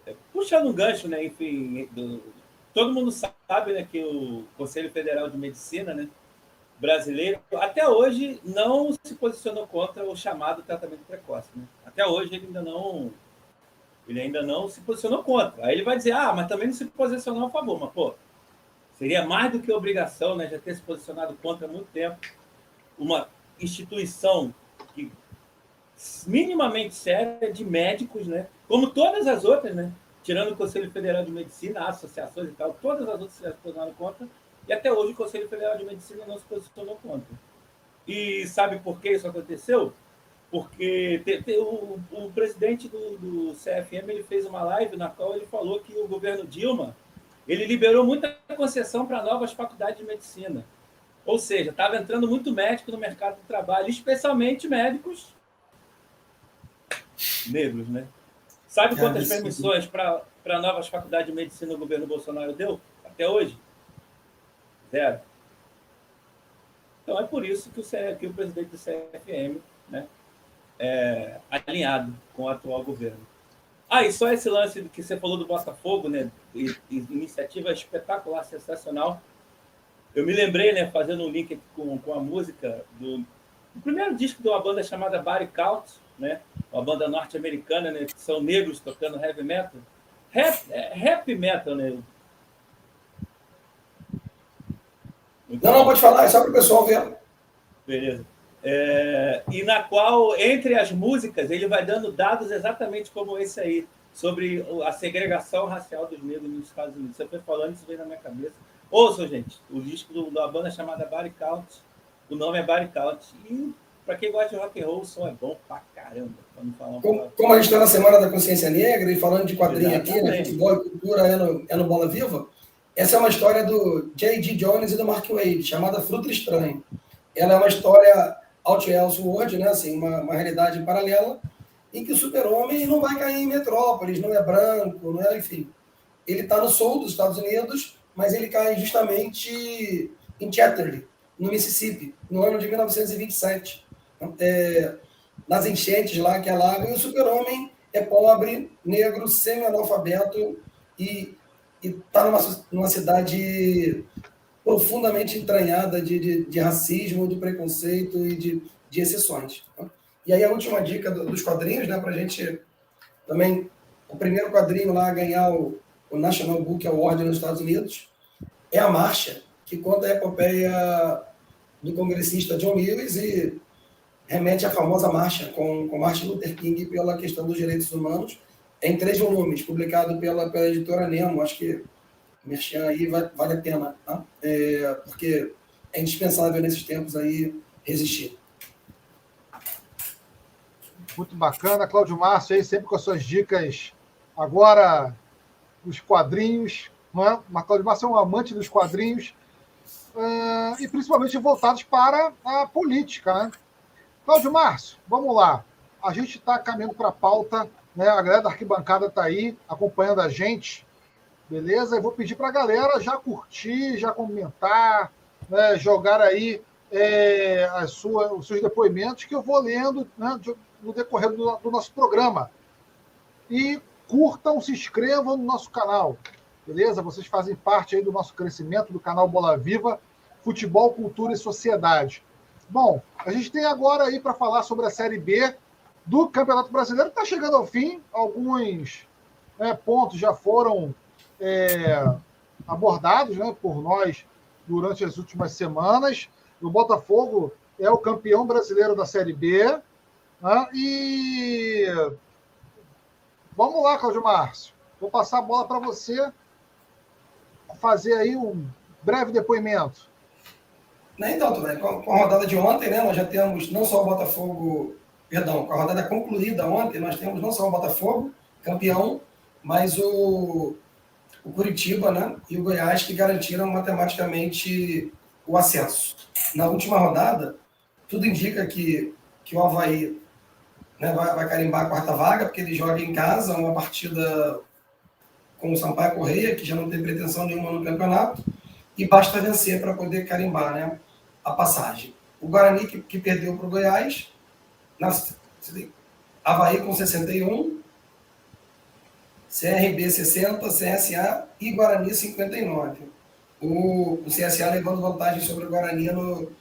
é puxando um gancho, né, enfim, do, todo mundo sabe né, que o Conselho Federal de Medicina, né, brasileiro, até hoje não se posicionou contra o chamado tratamento precoce. Né? Até hoje ele ainda não ele ainda não se posicionou contra. Aí ele vai dizer, ah, mas também não se posicionou a favor. Mas, pô, seria mais do que obrigação, né? Já ter se posicionado contra há muito tempo. Uma instituição que minimamente séria de médicos, né? Como todas as outras, né? Tirando o Conselho Federal de Medicina, associações e tal, todas as outras se posicionaram contra e até hoje o Conselho Federal de Medicina não se posicionou contra. E sabe por que isso aconteceu? Porque te, te, o, o, presidente do, do, CFM ele fez uma live na qual ele falou que o governo Dilma ele liberou muita concessão para novas faculdades de medicina. Ou seja, estava entrando muito médico no mercado de trabalho, especialmente médicos negros, né? Sabe quantas permissões para novas faculdades de medicina o governo Bolsonaro deu até hoje? Zero. Então é por isso que o, que o presidente do CFM né, é alinhado com o atual governo. Ah, e só esse lance que você falou do Botafogo, né? E, e, iniciativa espetacular, sensacional. Eu me lembrei, né, fazendo um link com, com a música do, do primeiro disco de uma banda chamada Body Count, né? Uma banda norte-americana, né? Que são negros tocando heavy metal. Rap, é, rap metal, né? Não, não, pode falar, é só para o pessoal ver. Beleza. É, e na qual, entre as músicas, ele vai dando dados exatamente como esse aí, sobre a segregação racial dos negros nos Estados Unidos. Você foi falando, isso veio na minha cabeça. Ouçam, gente, o disco do, da banda chamada Body Count, o nome é Body Count. E para quem gosta de rock and roll, o som é bom pra caramba. Falar como, como, a gente está na Semana da Consciência Negra e falando de quadrinho Exatamente. aqui, né, futebol e cultura é no, é no Bola Viva, essa é uma história do J.D. Jones e do Mark Wade, chamada Fruto Estranho. Ela é uma história out Elseworld, né? assim, uma, uma realidade paralela, em que o super-homem não vai cair em metrópoles, não é branco, não é, enfim. Ele está no sul dos Estados Unidos, mas ele cai justamente em Chatterley, no Mississippi, no ano de 1927. É, nas enchentes lá que alagam, e o super-homem é pobre, negro, semi-analfabeto e está numa, numa cidade profundamente entranhada de, de, de, racismo, de preconceito e de, de exceções. Né? E aí a última dica do, dos quadrinhos, né, para a gente também, o primeiro quadrinho lá a ganhar o, o National Book Award nos Estados Unidos é a Marcha, que conta a epopeia do congressista John Lewis e remete à famosa marcha com, com Martin Luther King pela questão dos direitos humanos em três volumes, publicado pela, pela editora Nemo. Acho que Merchan aí vale, a pena, tá? é, porque é indispensável nesses tempos aí resistir. Muito bacana, Cláudio Márcio aí, sempre com as suas dicas. Agora, os quadrinhos, não é? Mas Cláudio Márcio é um amante dos quadrinhos, uh, e principalmente voltados para a política, né? Cláudio Márcio, vamos lá. A gente está caminhando para a pauta né? A galera da arquibancada está aí acompanhando a gente. Beleza? Eu vou pedir para a galera já curtir, já comentar, né? jogar aí é, as sua, os seus depoimentos que eu vou lendo né? no decorrer do, do nosso programa. E curtam, se inscrevam no nosso canal. Beleza? Vocês fazem parte aí do nosso crescimento do canal Bola Viva, Futebol, Cultura e Sociedade. Bom, a gente tem agora aí para falar sobre a Série B do Campeonato Brasileiro está chegando ao fim. Alguns né, pontos já foram é, abordados né, por nós durante as últimas semanas. O Botafogo é o campeão brasileiro da Série B. Né, e vamos lá, Cláudio Márcio. Vou passar a bola para você fazer aí um breve depoimento. Né, então, com a rodada de ontem, né, nós já temos não só o Botafogo perdão, com a rodada concluída ontem, nós temos não só o Botafogo, campeão, mas o, o Curitiba né, e o Goiás, que garantiram matematicamente o acesso. Na última rodada, tudo indica que, que o Havaí né, vai, vai carimbar a quarta vaga, porque ele joga em casa uma partida com o Sampaio Correia, que já não tem pretensão nenhuma no campeonato, e basta vencer para poder carimbar né, a passagem. O Guarani, que, que perdeu para o Goiás, nas, Havaí com 61, CRB 60, CSA e Guarani 59. O, o CSA levando vantagem sobre o Guarani no,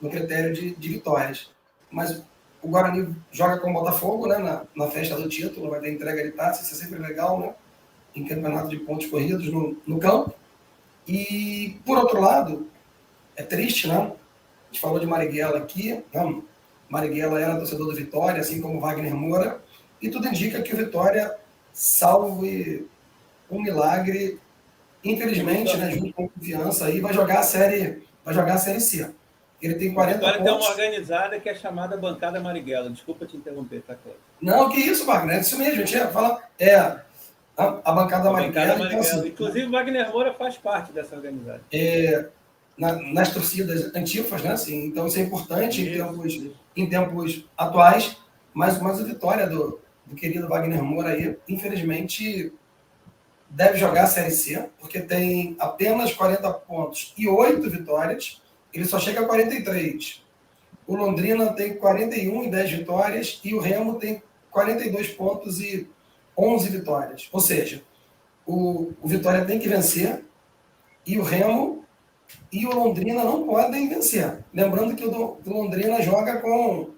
no critério de, de vitórias. Mas o Guarani joga com o Botafogo né, na, na festa do título, vai ter entrega de taça, isso é sempre legal, né? Em campeonato de pontos corridos no, no campo. E, por outro lado, é triste, né? A gente falou de Marighella aqui, não, Marighella era torcedor do Vitória, assim como Wagner Moura, e tudo indica que o Vitória, salvo um milagre, infelizmente, né, junto com confiança, aí vai jogar a série, vai jogar a série C. Ele tem 40 Agora pontos. tem uma organizada que é chamada Bancada Marighella. Desculpa te interromper, tá, Cláudio? Não, que isso, Wagner. É isso mesmo. A gente ia falar. É, a, a Bancada a Marighella. Bancada então, assim, Inclusive, Wagner Moura faz parte dessa organizada. É, na, nas torcidas antifas, né? Assim, então, isso é importante isso, em, tempos, em tempos atuais. Mas, mas a vitória do, do querido Wagner Moura aí, infelizmente, deve jogar a Série C, porque tem apenas 40 pontos e 8 vitórias ele só chega a 43. O Londrina tem 41 e 10 vitórias e o Remo tem 42 pontos e 11 vitórias. Ou seja, o, o Vitória tem que vencer e o Remo e o Londrina não podem vencer. Lembrando que o, o Londrina joga com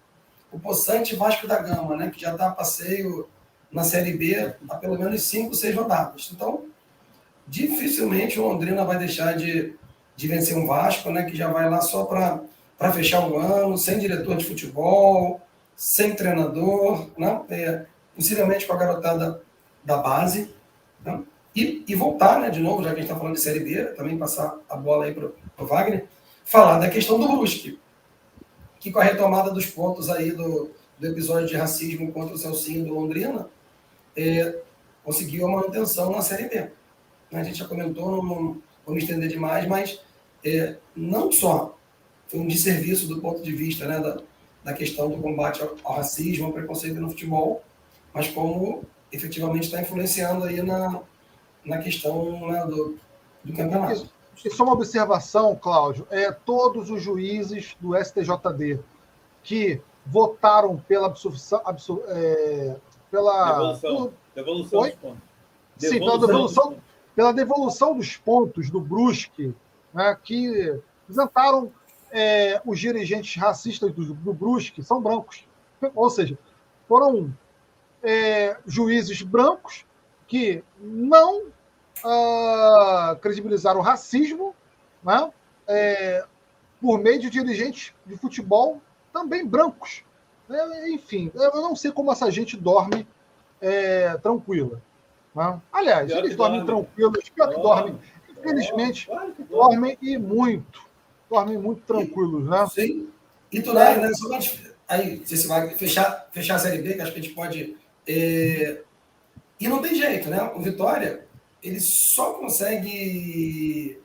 o Poçante Vasco da Gama, né, que já está a passeio na Série B há pelo menos 5, 6 rodadas. Então, dificilmente o Londrina vai deixar de, de vencer um Vasco, né, que já vai lá só para fechar o ano, sem diretor de futebol, sem treinador, né, é, possivelmente com a garotada da base, né, e, e voltar, né, de novo, já que a gente está falando de Série B, também passar a bola aí para o Wagner, falar da questão do Brusque, que com a retomada dos pontos aí do, do episódio de racismo contra o Celcinho do Londrina, é, conseguiu a manutenção na Série B. A gente já comentou, não, vou me estender demais, mas é, não só foi um desserviço do ponto de vista né, da, da questão do combate ao, ao, racismo, ao preconceito no futebol, mas como efetivamente está influenciando aí na, na questão né, do, do campeonato. É uma observação, Cláudio. É, todos os juízes do STJD que votaram pela absol, é, pela devolução, devolução dos pontos. Sim, pela devolução, pela devolução dos pontos do Brusque, né, que isentaram é, os dirigentes racistas do, do Brusque, são brancos. Ou seja, foram é, juízes brancos que não uh, credibilizaram o racismo né, é, por meio de dirigentes de futebol também brancos. É, enfim, eu não sei como essa gente dorme é, tranquila. Né? Aliás, pior eles dormem dorme. tranquilos, pior que dormem. Infelizmente, dormem e muito. Dormem muito tranquilos, né? Sim. E tu, né, né só aí, se você vai fechar, fechar a Série B, que acho que a gente pode. É... E não tem jeito, né? O Vitória, ele só consegue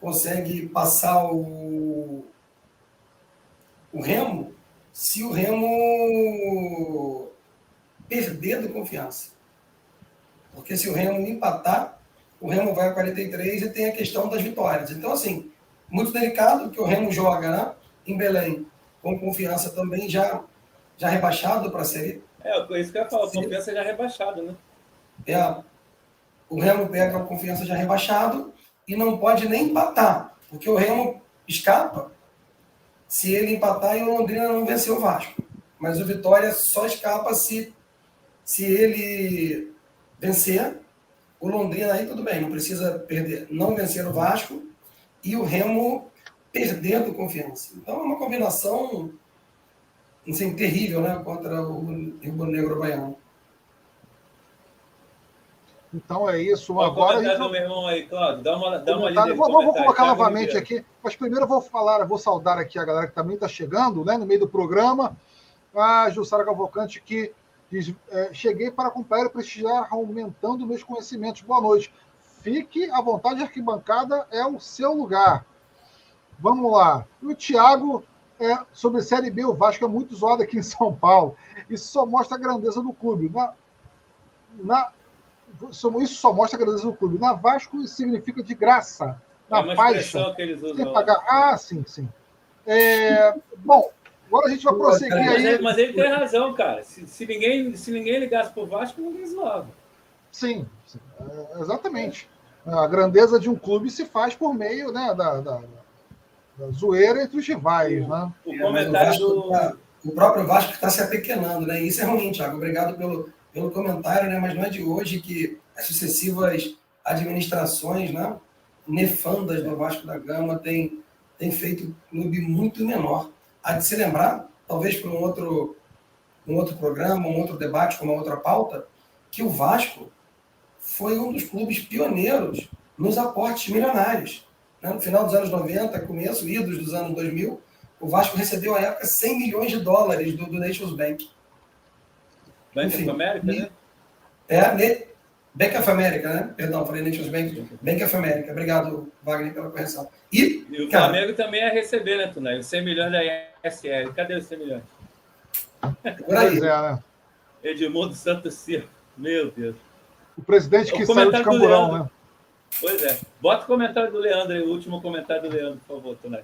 consegue passar o, o Remo se o Remo perder do confiança. Porque se o Remo empatar, o Remo vai a 43 e tem a questão das vitórias. Então, assim, muito delicado que o Remo joga né, em Belém, com confiança também já, já rebaixado para a Série. É, isso que eu ia falar, confiança já rebaixado, né? É, o Remo pega a confiança já rebaixado e não pode nem empatar, porque o Remo escapa se ele empatar e o Londrina não vencer o Vasco. Mas o Vitória só escapa se, se ele vencer. O Londrina aí tudo bem, não precisa perder, não vencer o Vasco e o Remo perdendo confiança. Então é uma combinação assim, terrível né, contra o Rio Negro Baiano. Então é isso. Qual Agora. Gente... meu irmão aí, Cláudio. Dá uma, dá uma lida vou, vou colocar tá novamente aqui, mas primeiro eu vou falar, vou saudar aqui a galera que também está chegando, né, no meio do programa. A Jussara Cavalcante que diz: é, cheguei para acompanhar e prestigiar, aumentando meus conhecimentos. Boa noite. Fique à vontade, a arquibancada é o seu lugar. Vamos lá. E o Thiago É, sobre Série B, o Vasco é muito zoado aqui em São Paulo. Isso só mostra a grandeza do clube. Na, na, isso só mostra a grandeza do clube. Na Vasco, isso significa de graça. Na é usam. Pagar. Ah, sim, sim. É, bom, agora a gente vai prosseguir mas aí. Ele, mas ele tem razão, cara. Se, se, ninguém, se ninguém ligasse pro Vasco, ninguém zoava. Sim, sim é, exatamente. A grandeza de um clube se faz por meio né, da, da, da zoeira entre os rivais. Né? O comentário do. Tá, o próprio Vasco está se apequenando, né? Isso é ruim, Thiago. Obrigado pelo, pelo comentário, né? Mas não é de hoje que as sucessivas administrações, né? Nefandas do Vasco da Gama têm, têm feito um clube muito menor. Há de se lembrar, talvez por um outro, um outro programa, um outro debate, com uma outra pauta, que o Vasco foi um dos clubes pioneiros nos aportes milionários. Né? No final dos anos 90, começo, idos dos anos 2000, o Vasco recebeu, à época, 100 milhões de dólares do, do Nations Bank. Bank Enfim, of America, né? É, ne, Bank of America, né? Perdão, falei Nations Bank. Bank of America. Obrigado, Wagner, pela correção. E, e o cara, Flamengo também ia receber, né, Tunay? Os 100 milhões da ISL. Cadê os 100 milhões? Por aí. É, né? Edmundo Santos Silva. Meu Deus. O presidente que o saiu de Camburão, né? Pois é. Bota o comentário do Leandro aí, o último comentário do Leandro, por favor, Tonai.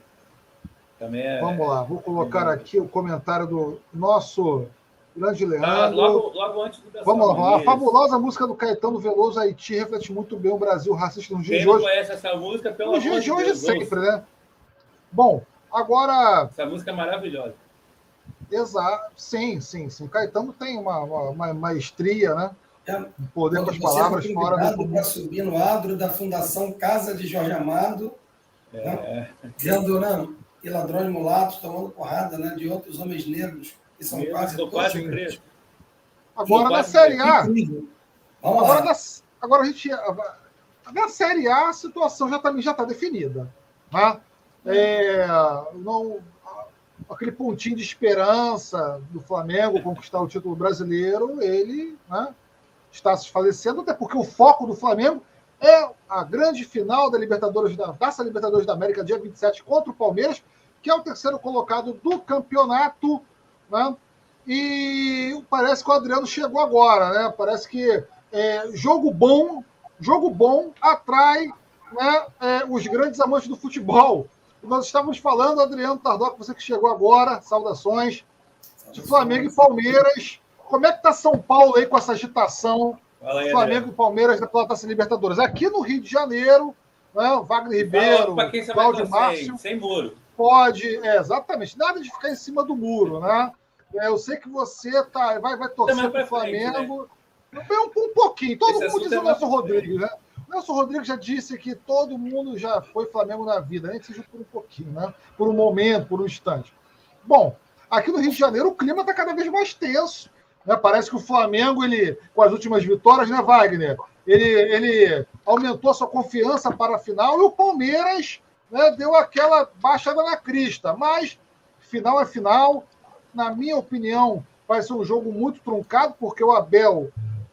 Também é... Vamos lá, vou colocar aqui o comentário do nosso grande Leandro. Ah, logo, logo antes do Vamos lá, a fabulosa música do Caetano Veloso Haiti reflete muito bem o Brasil racista no dia Quem de hoje. Quem conhece essa música, pelo No dia de hoje Deus, sempre, né? Bom, agora. Essa música é maravilhosa. Exato, sim, sim, sim. O Caetano tem uma, uma, uma maestria, né? É, poder com as palavras fora do para subir no adro da Fundação Casa de Jorge Amado, é. né? vendo né, e ladrões mulatos tomando porrada né, de outros homens negros que são Meu, quase todos quase presos. Agora na Série A. Vamos agora, lá. Na, agora a gente. Na Série A a situação já também já está definida. Né? É, não, aquele pontinho de esperança do Flamengo conquistar o título brasileiro, ele né, está se falecendo, até porque o foco do Flamengo é a grande final da Libertadores da Taça Libertadores da América, dia 27, contra o Palmeiras, que é o terceiro colocado do campeonato. Né? E parece que o Adriano chegou agora, né? Parece que é, jogo bom, jogo bom atrai né, é, os grandes amantes do futebol. Nós estávamos falando, Adriano Tardoc, você que chegou agora, saudações, de Flamengo e Palmeiras como é que está São Paulo aí com essa agitação? Aí, Flamengo e Palmeiras pela Taça Libertadores. Aqui no Rio de Janeiro, né, Wagner Ribeiro, Cláudio Márcio. Sem, muro. Pode, é, exatamente. Nada de ficar em cima do muro, né? É, eu sei que você tá, vai, vai torcer para o Flamengo. Né? Um, um, pouquinho. Todo Esse mundo diz o Nelson Rodrigues, né? O Nelson Rodrigues já disse que todo mundo já foi Flamengo na vida, nem que seja por um pouquinho, né? Por um momento, por um instante. Bom, aqui no Rio de Janeiro o clima está cada vez mais tenso. Né? Parece que o Flamengo, ele, com as últimas vitórias, né, Wagner? Ele, ele aumentou sua confiança para a final e o Palmeiras né, deu aquela baixada na crista. Mas final é final. Na minha opinião, vai ser um jogo muito truncado, porque o Abel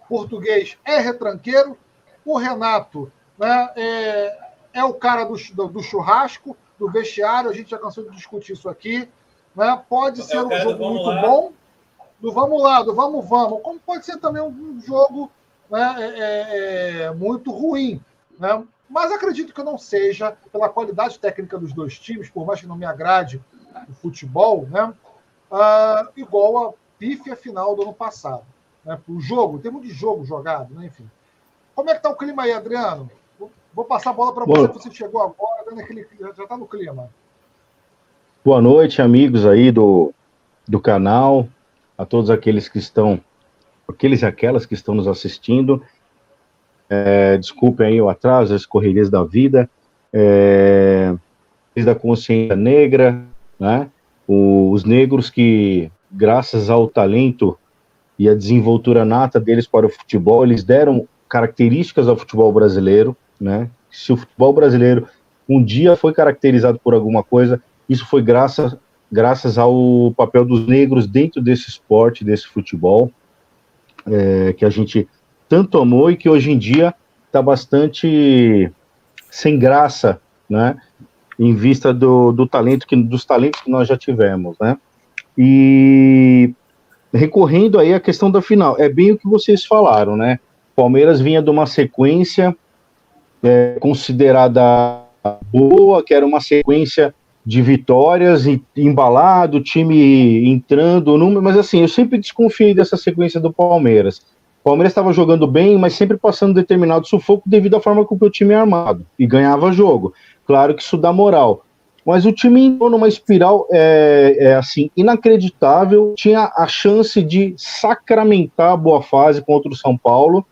português é retranqueiro. O Renato né, é, é o cara do, do, churrasco, do vestiário. A gente já cansou de discutir isso aqui. Né? Pode é ser um jogo muito lá. bom do vamos lá, do vamos, vamos, como pode ser também um jogo né, é, é, é, muito ruim. Né? Mas acredito que não seja, pela qualidade técnica dos dois times, por mais que não me agrade o futebol, né, uh, igual a pífia final do ano passado. Né? O jogo, tem muito de jogo jogado, né? enfim. Como é que está o clima aí, Adriano? Vou passar a bola para você, você chegou agora, naquele, já está no clima. Boa noite, amigos aí do, do canal a todos aqueles que estão, aqueles e aquelas que estão nos assistindo. É, desculpem aí o atraso, as correrias da vida, é, da consciência negra, né? Os negros que, graças ao talento e a desenvoltura nata deles para o futebol, eles deram características ao futebol brasileiro, né? Se o futebol brasileiro um dia foi caracterizado por alguma coisa, isso foi graças graças ao papel dos negros dentro desse esporte, desse futebol, é, que a gente tanto amou e que hoje em dia está bastante sem graça, né? Em vista do, do talento que, dos talentos que nós já tivemos, né? E recorrendo aí à questão da final, é bem o que vocês falaram, né? Palmeiras vinha de uma sequência é, considerada boa, que era uma sequência de vitórias e embalado, time entrando, no, mas assim, eu sempre desconfiei dessa sequência do Palmeiras. O Palmeiras estava jogando bem, mas sempre passando determinado sufoco devido à forma como o time é armado e ganhava jogo. Claro que isso dá moral. Mas o time entrou numa espiral é, é, assim inacreditável. Tinha a chance de sacramentar a boa fase contra o São Paulo,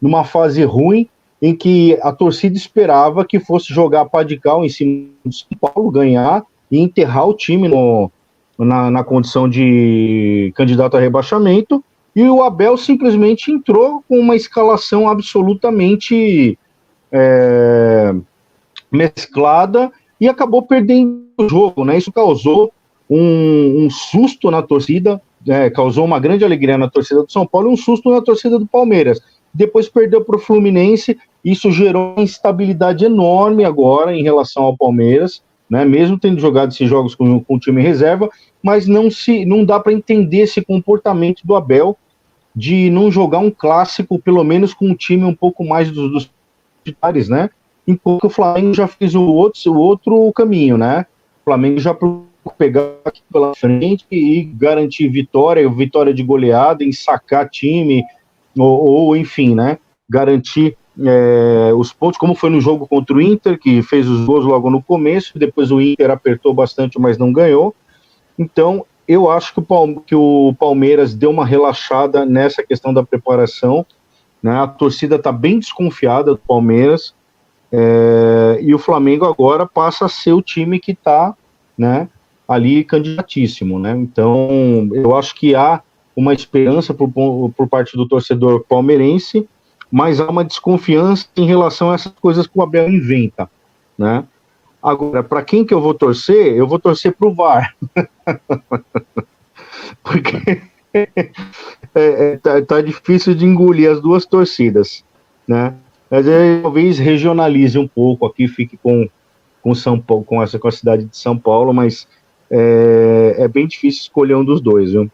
numa fase ruim, em que a torcida esperava que fosse jogar pá de cal em cima do São Paulo, ganhar e enterrar o time no, na, na condição de candidato a rebaixamento. E o Abel simplesmente entrou com uma escalação absolutamente é, mesclada e acabou perdendo o jogo, né? Isso causou um, um susto na torcida, é, causou uma grande alegria na torcida do São Paulo e um susto na torcida do Palmeiras. Depois perdeu para o Fluminense, isso gerou uma instabilidade enorme agora em relação ao Palmeiras, né? Mesmo tendo jogado esses jogos com, com o time reserva, mas não se não dá para entender esse comportamento do Abel de não jogar um clássico, pelo menos com um time um pouco mais dos, dos titulares, né? Enquanto o Flamengo já fez o outro, o outro caminho, né? O Flamengo já pegar aqui pela frente e garantir vitória, vitória de goleada, em sacar time, ou, ou enfim, né? Garantir é, os pontos, como foi no jogo contra o Inter, que fez os gols logo no começo, depois o Inter apertou bastante, mas não ganhou. Então, eu acho que o, que o Palmeiras deu uma relaxada nessa questão da preparação. Né? A torcida está bem desconfiada do Palmeiras. É, e o Flamengo agora passa a ser o time que está né, ali candidatíssimo. Né? Então, eu acho que há uma esperança por, por parte do torcedor palmeirense, mas há uma desconfiança em relação a essas coisas que o Abel inventa. Né? Agora, para quem que eu vou torcer? Eu vou torcer para o VAR. Porque é, é, tá, tá, difícil de engolir as duas torcidas, né? Mas aí, talvez regionalize um pouco aqui, fique com, com São Paulo, com essa com a cidade de São Paulo, mas é, é bem difícil escolher um dos dois, viu?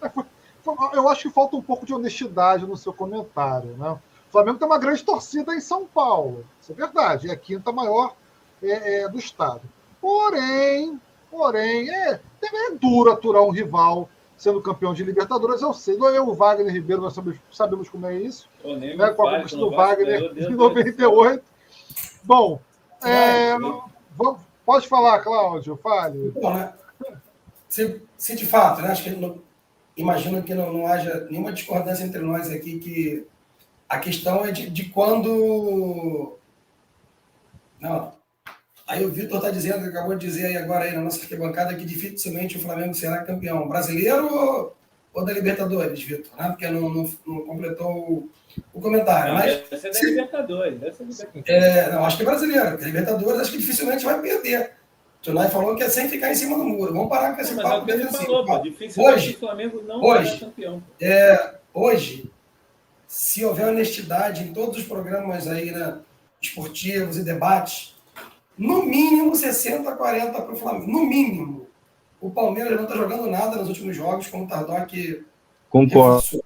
Eu acho que falta um pouco de honestidade no seu comentário, né? Flamengo tem uma grande torcida em São Paulo. Isso é verdade. É a quinta maior é, é, do estado. Porém, porém, é, é duro aturar um rival sendo campeão de Libertadores. Eu sei, eu e o Wagner Ribeiro, nós sabemos, sabemos como é isso. Né, com a conquista do Wagner em 98. Bom, é, vamos, pode falar, Cláudio, fale. Bom, né? se, se de fato, né, acho que não, imagino que não, não haja nenhuma discordância entre nós aqui que a questão é de, de quando. Não. Aí o Vitor está dizendo, acabou de dizer aí agora aí na nossa arquibancada que dificilmente o Flamengo será campeão brasileiro ou, da Libertadores, Vitor, né? Porque não, não, não completou o, comentário. Não, mas, deve ser da Libertadores. Deve ser Libertadores. É, não, acho que é brasileiro, porque Libertadores acho que dificilmente vai perder. O Tonai falou que é sem ficar em cima do muro. Vamos parar com esse mas papo defensivo. Falou, pô, hoje, o Flamengo não hoje, campeão. É, hoje, se houver honestidade em todos os programas aí, né, esportivos e debates, no mínimo 60 a 40 para o Flamengo. No mínimo. O Palmeiras não está jogando nada nos últimos jogos, como o Tardoc. Concordo.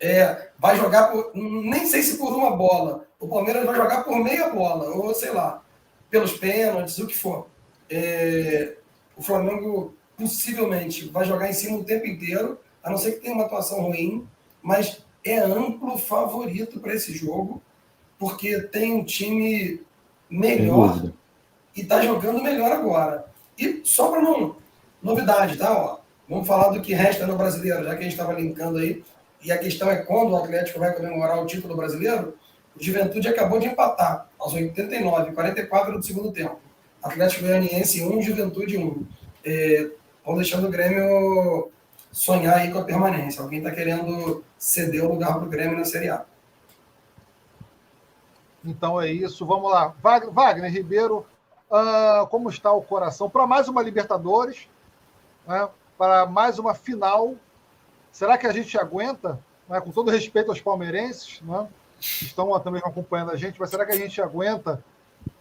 É, vai jogar por. Nem sei se por uma bola. O Palmeiras vai jogar por meia bola, ou sei lá, pelos pênaltis, o que for. É, o Flamengo possivelmente vai jogar em cima o tempo inteiro, a não ser que tenha uma atuação ruim, mas é amplo favorito para esse jogo, porque tem um time melhor e está jogando melhor agora. E só para não. Novidade, tá? Ó, vamos falar do que resta no brasileiro, já que a gente estava linkando aí. E a questão é quando o Atlético vai comemorar o título brasileiro. O Juventude acabou de empatar aos 89, 44 do segundo tempo. Atlético Goianiense 1, Juventude 1. É, vão deixando o Grêmio sonhar aí com a permanência. Alguém está querendo ceder o lugar para o Grêmio na Série A. Então é isso. Vamos lá. Wagner, Wagner Ribeiro, uh, como está o coração para mais uma Libertadores, né, para mais uma final? Será que a gente aguenta? Né, com todo respeito aos palmeirenses, né, que estão também acompanhando a gente, mas será que a gente aguenta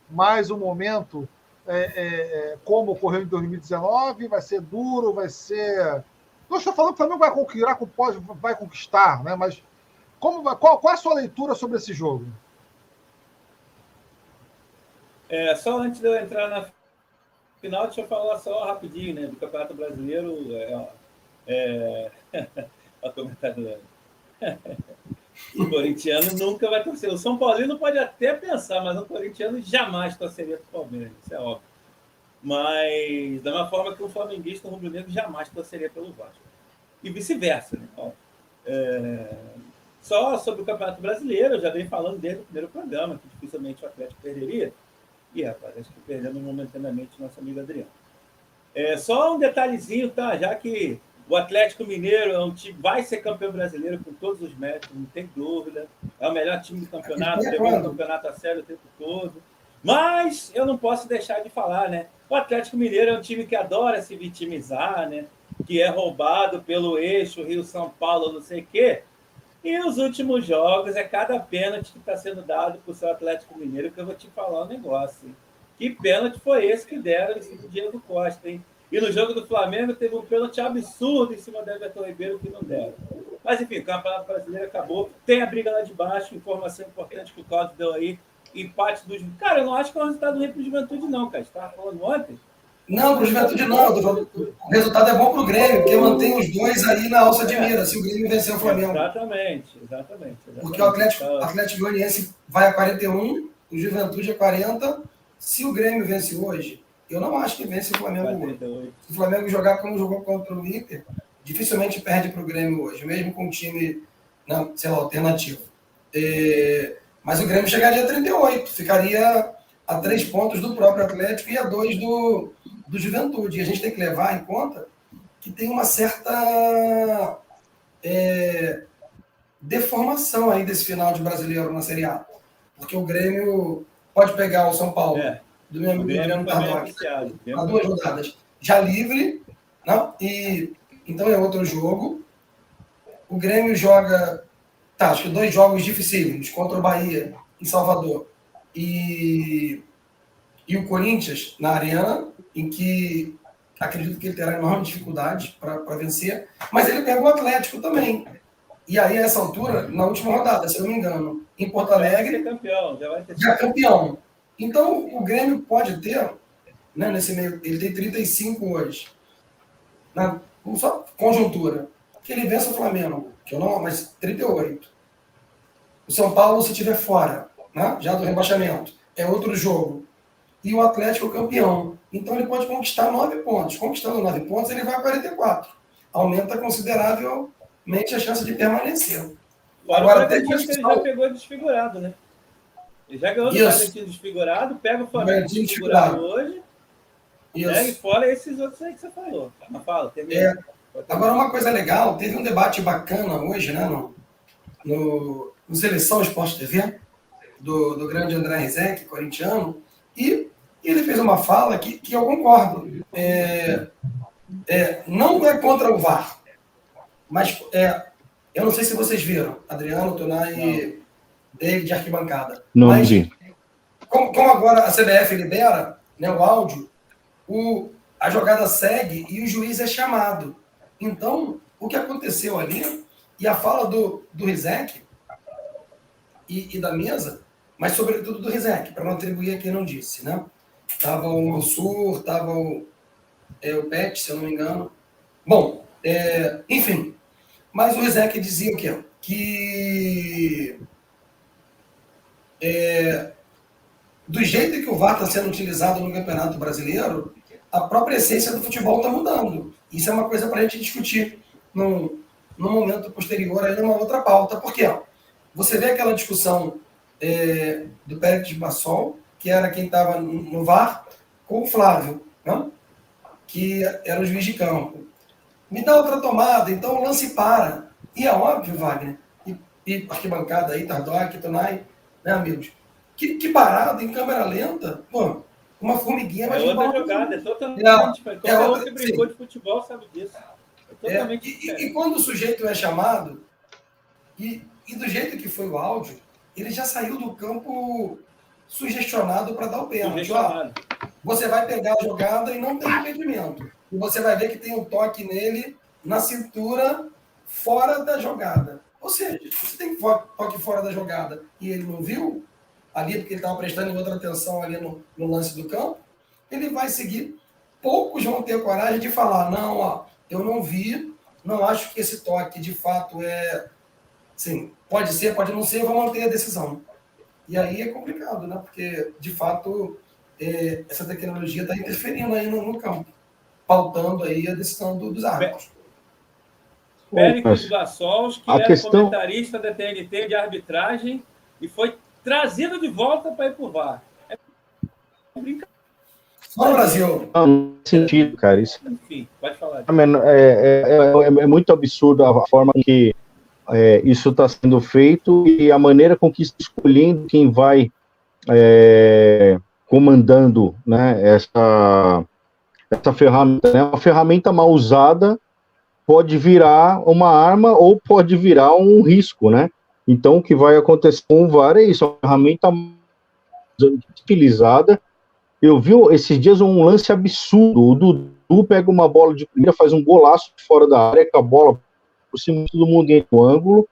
mais um momento é, é, é como ocorreu em 2019? Vai ser duro? Vai ser. Não estou falando que o Flamengo vai conquistar, vai conquistar, né? mas como, qual, qual é a sua leitura sobre esse jogo? É, só antes de eu entrar na final, deixa eu falar só rapidinho né, do Campeonato Brasileiro. É, é... o comentário o corintiano nunca vai torcer. O São Paulino pode até pensar, mas o corintiano jamais torceria para o Palmeiras, isso é óbvio. Mas, da mesma forma que o flamenguista, o rubro-negro, jamais torceria pelo Vasco. E vice-versa, né? É... Só sobre o Campeonato Brasileiro, eu já venho falando desde o primeiro programa, que dificilmente o Atlético perderia. E, rapaz, acho que perdemos momentaneamente nosso amigo Adriano. É, só um detalhezinho, tá? Já que o Atlético Mineiro é um time, vai ser campeão brasileiro com todos os méritos, não tem dúvida. É o melhor time do campeonato, levou o campeonato a sério o tempo todo. Mas eu não posso deixar de falar, né? O Atlético Mineiro é um time que adora se vitimizar, né? Que é roubado pelo eixo Rio-São Paulo, não sei o quê. E os últimos jogos é cada pênalti que está sendo dado para o seu Atlético Mineiro, que eu vou te falar um negócio. Hein? Que pênalti foi esse que deram em cima do Diego Costa, hein? E no jogo do Flamengo teve um pênalti absurdo em cima do Everton Ribeiro que não deram. Mas enfim, o Campeonato Brasileiro acabou. Tem a briga lá de baixo, informação importante que o Claudio deu aí. Empate dos. Cara, eu não acho que é um resultado ruim para Juventude, não, cara. Estava falando ontem. Não, para o Juventude não. O resultado é bom para o Grêmio, porque mantém os dois aí na alça de mira, se o Grêmio vencer o Flamengo. Exatamente, exatamente. exatamente. Porque o Atlético, então... Atlético Goianiense vai a 41, o Juventude a 40. Se o Grêmio vence hoje, eu não acho que vence o Flamengo hoje. Se o Flamengo jogar como jogou contra o Inter, dificilmente perde para o Grêmio hoje, mesmo com um time, não, sei lá, alternativo. É, mas o Grêmio chegaria a 38, ficaria a três pontos do próprio Atlético e a dois do, do Juventude. E a gente tem que levar em conta que tem uma certa é, deformação aí desse final de brasileiro na Série A. Porque o Grêmio pode pegar o São Paulo, é. do meu amigo Adriano Tardoc, há duas rodadas, já livre, não? e então é outro jogo. O Grêmio joga, tá, acho que dois jogos dificílimos, contra o Bahia, em Salvador, e, e o Corinthians na Arena, em que acredito que ele terá enorme dificuldade para vencer, mas ele pega o Atlético também. E aí, a essa altura, na última rodada, se eu não me engano, em Porto Alegre. Já campeão, já vai ter já campeão. Então, o Grêmio pode ter, né, nesse meio, ele tem 35 hoje. Na só conjuntura. Que ele vença o Flamengo, que eu não, mas 38. O São Paulo, se tiver fora, né, já do rebaixamento, é outro jogo. E o Atlético campeão. Então ele pode conquistar nove pontos. Conquistando nove pontos, ele vai a 44. Aumenta consideravelmente a chance de permanecer. Fora Agora, até que ele já pegou desfigurado, né? Ele já ganhou o Bragantino desfigurado, pega o Flamengo desfigurado, desfigurado hoje, Isso. Né? e fora esses outros aí que você falou. Mas fala, É. Agora, uma coisa legal, teve um debate bacana hoje, né, no, no, no Seleção Esporte TV, do, do grande André Rizek, corintiano, e ele fez uma fala que, que eu concordo. É, é, não é contra o VAR, mas é, eu não sei se vocês viram, Adriano, Tonai e David arquibancada. Não mas, vi. Como, como, agora a CBF libera né, o áudio, o, a jogada segue e o juiz é chamado. Então, o que aconteceu ali, e a fala do, do Rizek e, e da mesa, mas sobretudo do Rizek, para não atribuir a quem não disse, né? Tava o Mansur, tava o, é, o Pet, se eu não me engano. Bom, é, enfim. Mas o Rizek dizia o quê? Que é, do jeito que o VAR está sendo utilizado no Campeonato Brasileiro, a própria essência do futebol está mudando. Isso é uma coisa para a gente discutir no, no momento posterior, aí numa outra pauta. Por quê? Você vê aquela discussão é, do Pérez de Bassol, que era quem estava no VAR, com o Flávio, não? que era o juiz de campo. Me dá outra tomada, então o lance para. E é óbvio, Wagner, e, e arquibancada aí, Tardoc, Tonai, né, amigos? Que, que parada em câmera lenta, pô, uma formiguinha vai é outra jogada, é totalmente é, é outra, que brincou de futebol sabe disso. É é, e, e, quando o sujeito é chamado, e, e do jeito que foi o áudio, ele já saiu do campo sugestionado para dar o pênalti. Ó, você vai pegar a jogada e não tem impedimento. E você vai ver que tem um toque nele na cintura fora da jogada. Ou seja, você tem toque fora da jogada e ele não viu, ali porque ele estava prestando outra atenção ali no, no, lance do campo, ele vai seguir. Poucos vão ter coragem de falar, não, ó, eu não vi, não acho que esse toque de fato é. Sim, pode ser, pode não ser, eu vou manter a decisão. E aí é complicado, né? Porque, de fato, é, essa tecnologia está interferindo aí no, no, campo, pautando aí a decisão do, dos árbitros. Péricles Gassols, que a era questão... comentarista da TNT de arbitragem e foi trazido de volta para ir por VAR. É brincadeira. Só no Brasil. Não, sentido, cara. Isso... Enfim, pode falar. É, é, é, é muito absurdo a forma que é, isso está sendo feito e a maneira com que está escolhendo quem vai é, comandando né, essa, essa ferramenta. Né? Uma ferramenta mal usada pode virar uma arma ou pode virar um risco, né? Então, o que vai acontecer com o VAR é isso, a ferramenta utilizada. Eu vi esses dias um lance absurdo, o Dudu pega uma bola de primeira, faz um golaço fora da área, com a bola por cima todo mundo dentro do ângulo,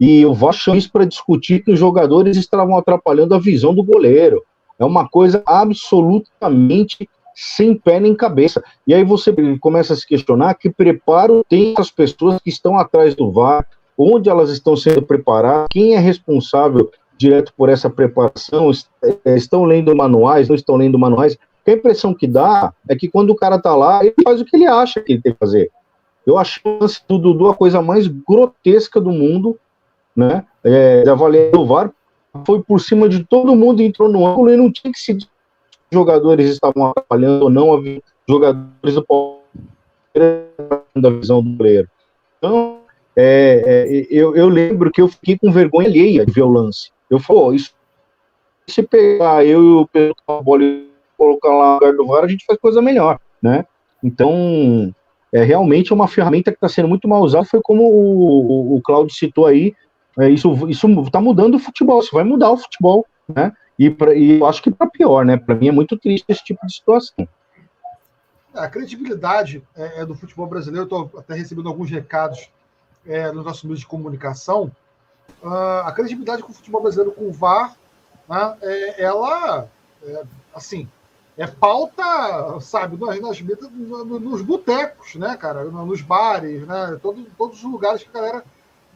e o VAR chama isso para discutir que os jogadores estavam atrapalhando a visão do goleiro. É uma coisa absolutamente sem pé nem cabeça. E aí você começa a se questionar que preparo tem as pessoas que estão atrás do VAR, onde elas estão sendo preparadas, quem é responsável direto por essa preparação, é, estão lendo manuais, não estão lendo manuais. a impressão que dá é que quando o cara está lá, ele faz o que ele acha que ele tem que fazer. Eu acho o do Dudu a coisa mais grotesca do mundo, né? É, avaliar o VAR foi por cima de todo mundo, entrou no ângulo e não tinha que se jogadores estavam atrapalhando ou não, havia jogadores do da visão do goleiro. Então, é, é, eu, eu, lembro que eu fiquei com vergonha alheia de ver o lance. Eu falei, isso, se pegar eu e o Pedro e colocar lá no lugar do VAR, a gente faz coisa melhor, né? Então, é realmente uma ferramenta que está sendo muito mal usada, foi como o, o, o Claudio citou aí, é, isso está mudando o futebol, isso vai mudar o futebol, né? E, pra, e eu acho que para pior, né? Para mim é muito triste esse tipo de situação. A credibilidade é, é do futebol brasileiro, estou até recebendo alguns recados é, nos nossos meios de comunicação. Uh, a credibilidade com o futebol brasileiro com o VAR, né, é, ela, é, assim, é pauta, sabe, nas, nas, nos botecos, né, cara, nos bares, né, todo, todos os lugares que a galera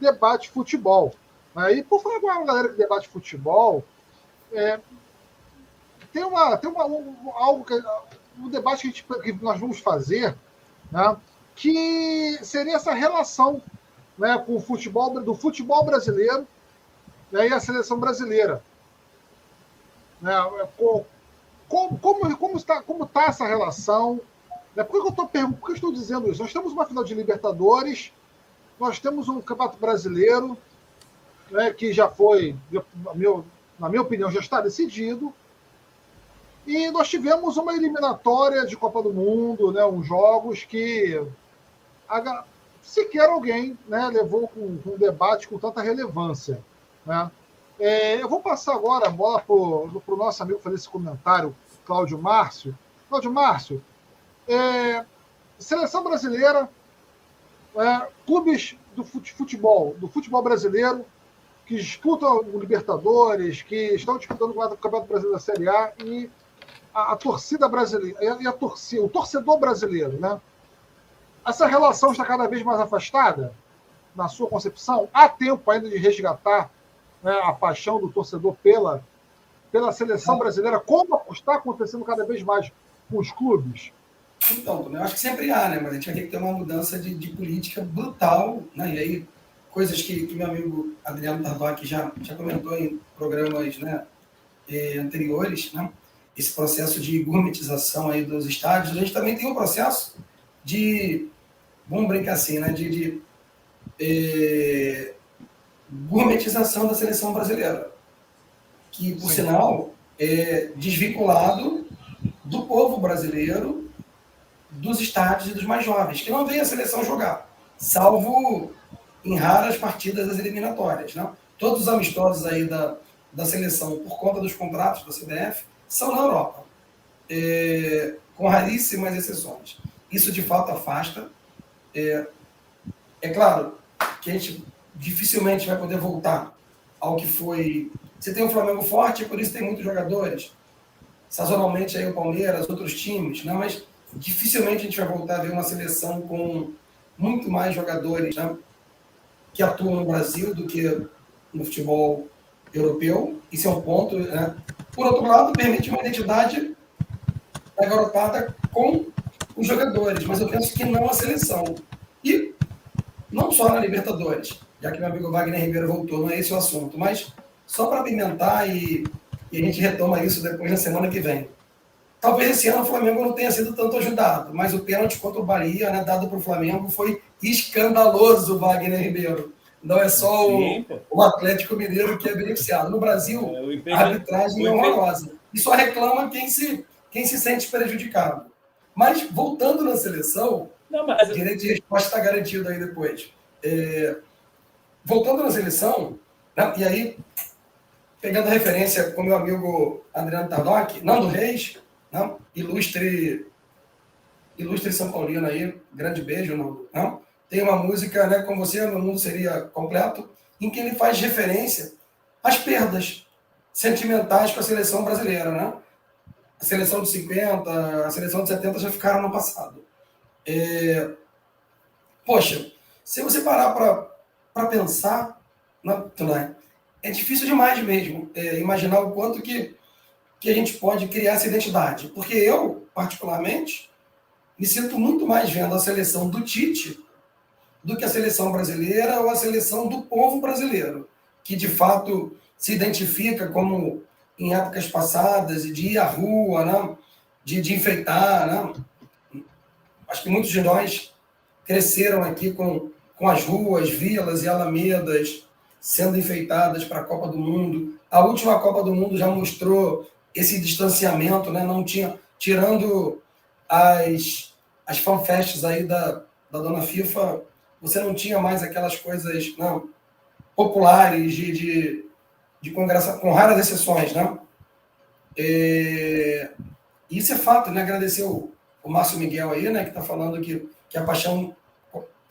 debate futebol. Né? E por falar com a galera que debate futebol, é, tem uma, tem uma, um, algo que um debate que, gente, que, nós vamos fazer, né, que seria essa relação né, com o futebol do futebol brasileiro né, e a seleção brasileira. Né, como, como, como, está, como está essa relação? Né, por que eu, por que eu estou dizendo isso? Nós temos uma final de Libertadores, nós temos um Campeonato Brasileiro, né, que já foi, na minha opinião, já está decidido. E nós tivemos uma eliminatória de Copa do Mundo, né, uns jogos que a, sequer alguém né, levou com um debate com tanta relevância. Né? É, eu vou passar agora a bola para o nosso amigo fazer esse comentário, Cláudio Márcio. Cláudio Márcio, é, seleção brasileira, é, clubes do futebol, do futebol brasileiro, que disputam o Libertadores, que estão disputando o Campeonato Brasileiro da Série A e a, a torcida brasileira, e a torcida, o torcedor brasileiro, né? Essa relação está cada vez mais afastada, na sua concepção? Há tempo ainda de resgatar né, a paixão do torcedor pela, pela seleção brasileira, como está acontecendo cada vez mais com os clubes? Então, eu acho que sempre há, né? Mas a gente vai ter que ter uma mudança de, de política brutal, né? E aí coisas que, que meu amigo Adriano Tardoc já, já comentou em programas né, eh, anteriores, né? esse processo de gourmetização aí dos estádios. A gente também tem um processo de, vamos brincar assim, né, de, de eh, gourmetização da seleção brasileira, que, por Sim. sinal, é desvinculado do povo brasileiro, dos estádios e dos mais jovens, que não vê a seleção jogar, salvo em raras partidas das eliminatórias. Né? Todos os amistosos aí da, da seleção por conta dos contratos da CBF são na Europa, é, com raríssimas exceções. Isso de fato afasta. É, é claro que a gente dificilmente vai poder voltar ao que foi. Você tem um Flamengo forte, por isso tem muitos jogadores. Sazonalmente aí o Palmeiras, outros times, né? mas dificilmente a gente vai voltar a ver uma seleção com muito mais jogadores né? que atuam no Brasil do que no futebol europeu. Isso é um ponto. Né? Por outro lado, permite uma identidade da garotada com os jogadores, mas eu penso que não a seleção. E não só na Libertadores já que meu amigo Wagner Ribeiro voltou, não é esse o assunto, mas só para apimentar e, e, a gente retoma isso depois na semana que vem. Talvez esse ano o Flamengo não tenha sido tanto ajudado, mas o pênalti contra o Bahia, né, dado para o Flamengo, foi escandaloso, Wagner Ribeiro. Não é só o, o Atlético Mineiro que é beneficiado. No Brasil, é, a arbitragem é horrorosa. E só reclama quem se, quem se sente prejudicado. Mas, voltando na seleção, não, mas... direito de resposta está garantido aí depois. É, voltando na seleção, né, e aí, pegando a referência com meu amigo Adriano Tardoc, Nando Reis, né, ilustre, ilustre São Paulino aí, grande beijo, Nando. Né, tem uma música, né, com você, meu mundo seria completo, em que ele faz referência às perdas sentimentais com a seleção brasileira, né? A seleção de 50, a seleção de 70 já ficaram no passado. É... Poxa, se você parar para para pensar, né, é difícil demais mesmo é, imaginar o quanto que, que a gente pode criar essa identidade. Porque eu, particularmente, me sinto muito mais vendo a seleção do Tite do que a seleção brasileira ou a seleção do povo brasileiro, que de fato se identifica como em épocas passadas de ir à rua, né? de, de enfeitar. Né? Acho que muitos de nós cresceram aqui com com as ruas, vilas e alamedas sendo enfeitadas para a Copa do Mundo. A última Copa do Mundo já mostrou esse distanciamento, né? Não tinha, tirando as as fanfests aí da, da dona FIFA, você não tinha mais aquelas coisas não, populares de, de, de congresso, com raras exceções, né? É, isso é fato, né? Agradecer o, o Márcio Miguel aí, né? Que está falando que, que a paixão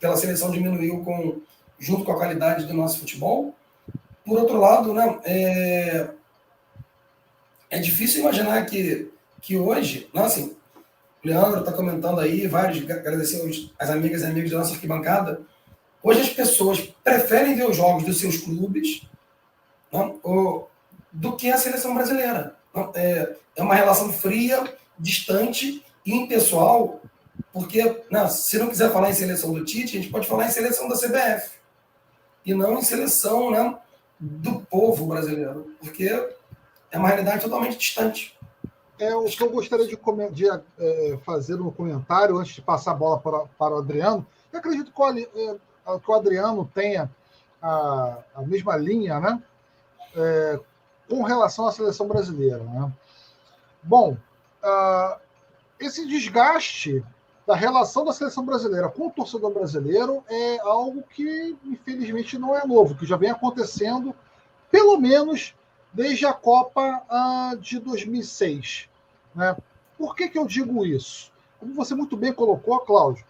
pela seleção diminuiu com, junto com a qualidade do nosso futebol. Por outro lado, né, é, é difícil imaginar que, que hoje, né, assim, o Leandro está comentando aí, vários, agradecer as amigas e amigos da nossa arquibancada. Hoje as pessoas preferem ver os jogos dos seus clubes né, ou, do que a seleção brasileira. É, é uma relação fria, distante e impessoal porque, não, se não quiser falar em seleção do Tite, a gente pode falar em seleção da CBF. E não em seleção né, do povo brasileiro. Porque é uma realidade totalmente distante. É, o que eu gostaria de, de é, fazer um comentário antes de passar a bola para, para o Adriano. Eu acredito que o, é, que o Adriano tenha a, a mesma linha né, é, com relação à seleção brasileira. Né? Bom, uh, esse desgaste da relação da seleção brasileira com o torcedor brasileiro é algo que, infelizmente, não é novo, que já vem acontecendo, pelo menos desde a Copa uh, de 2006. Né? Por que, que eu digo isso? Como você muito bem colocou, Cláudio,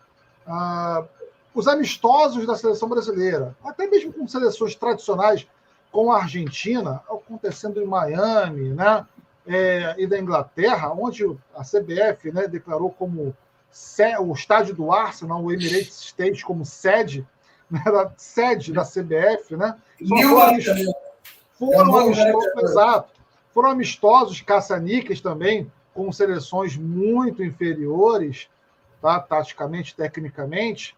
uh, os amistosos da seleção brasileira, até mesmo com seleções tradicionais, com a Argentina, acontecendo em Miami, né? É, e da Inglaterra, onde a CBF né, declarou como o estádio do Arsenal, o Emirates State, como sede, né, da, sede da CBF, né? Foram, amistosos, foram amistosos, exato. Foram amistosos caça-níqueis também, com seleções muito inferiores, tá? taticamente, tecnicamente.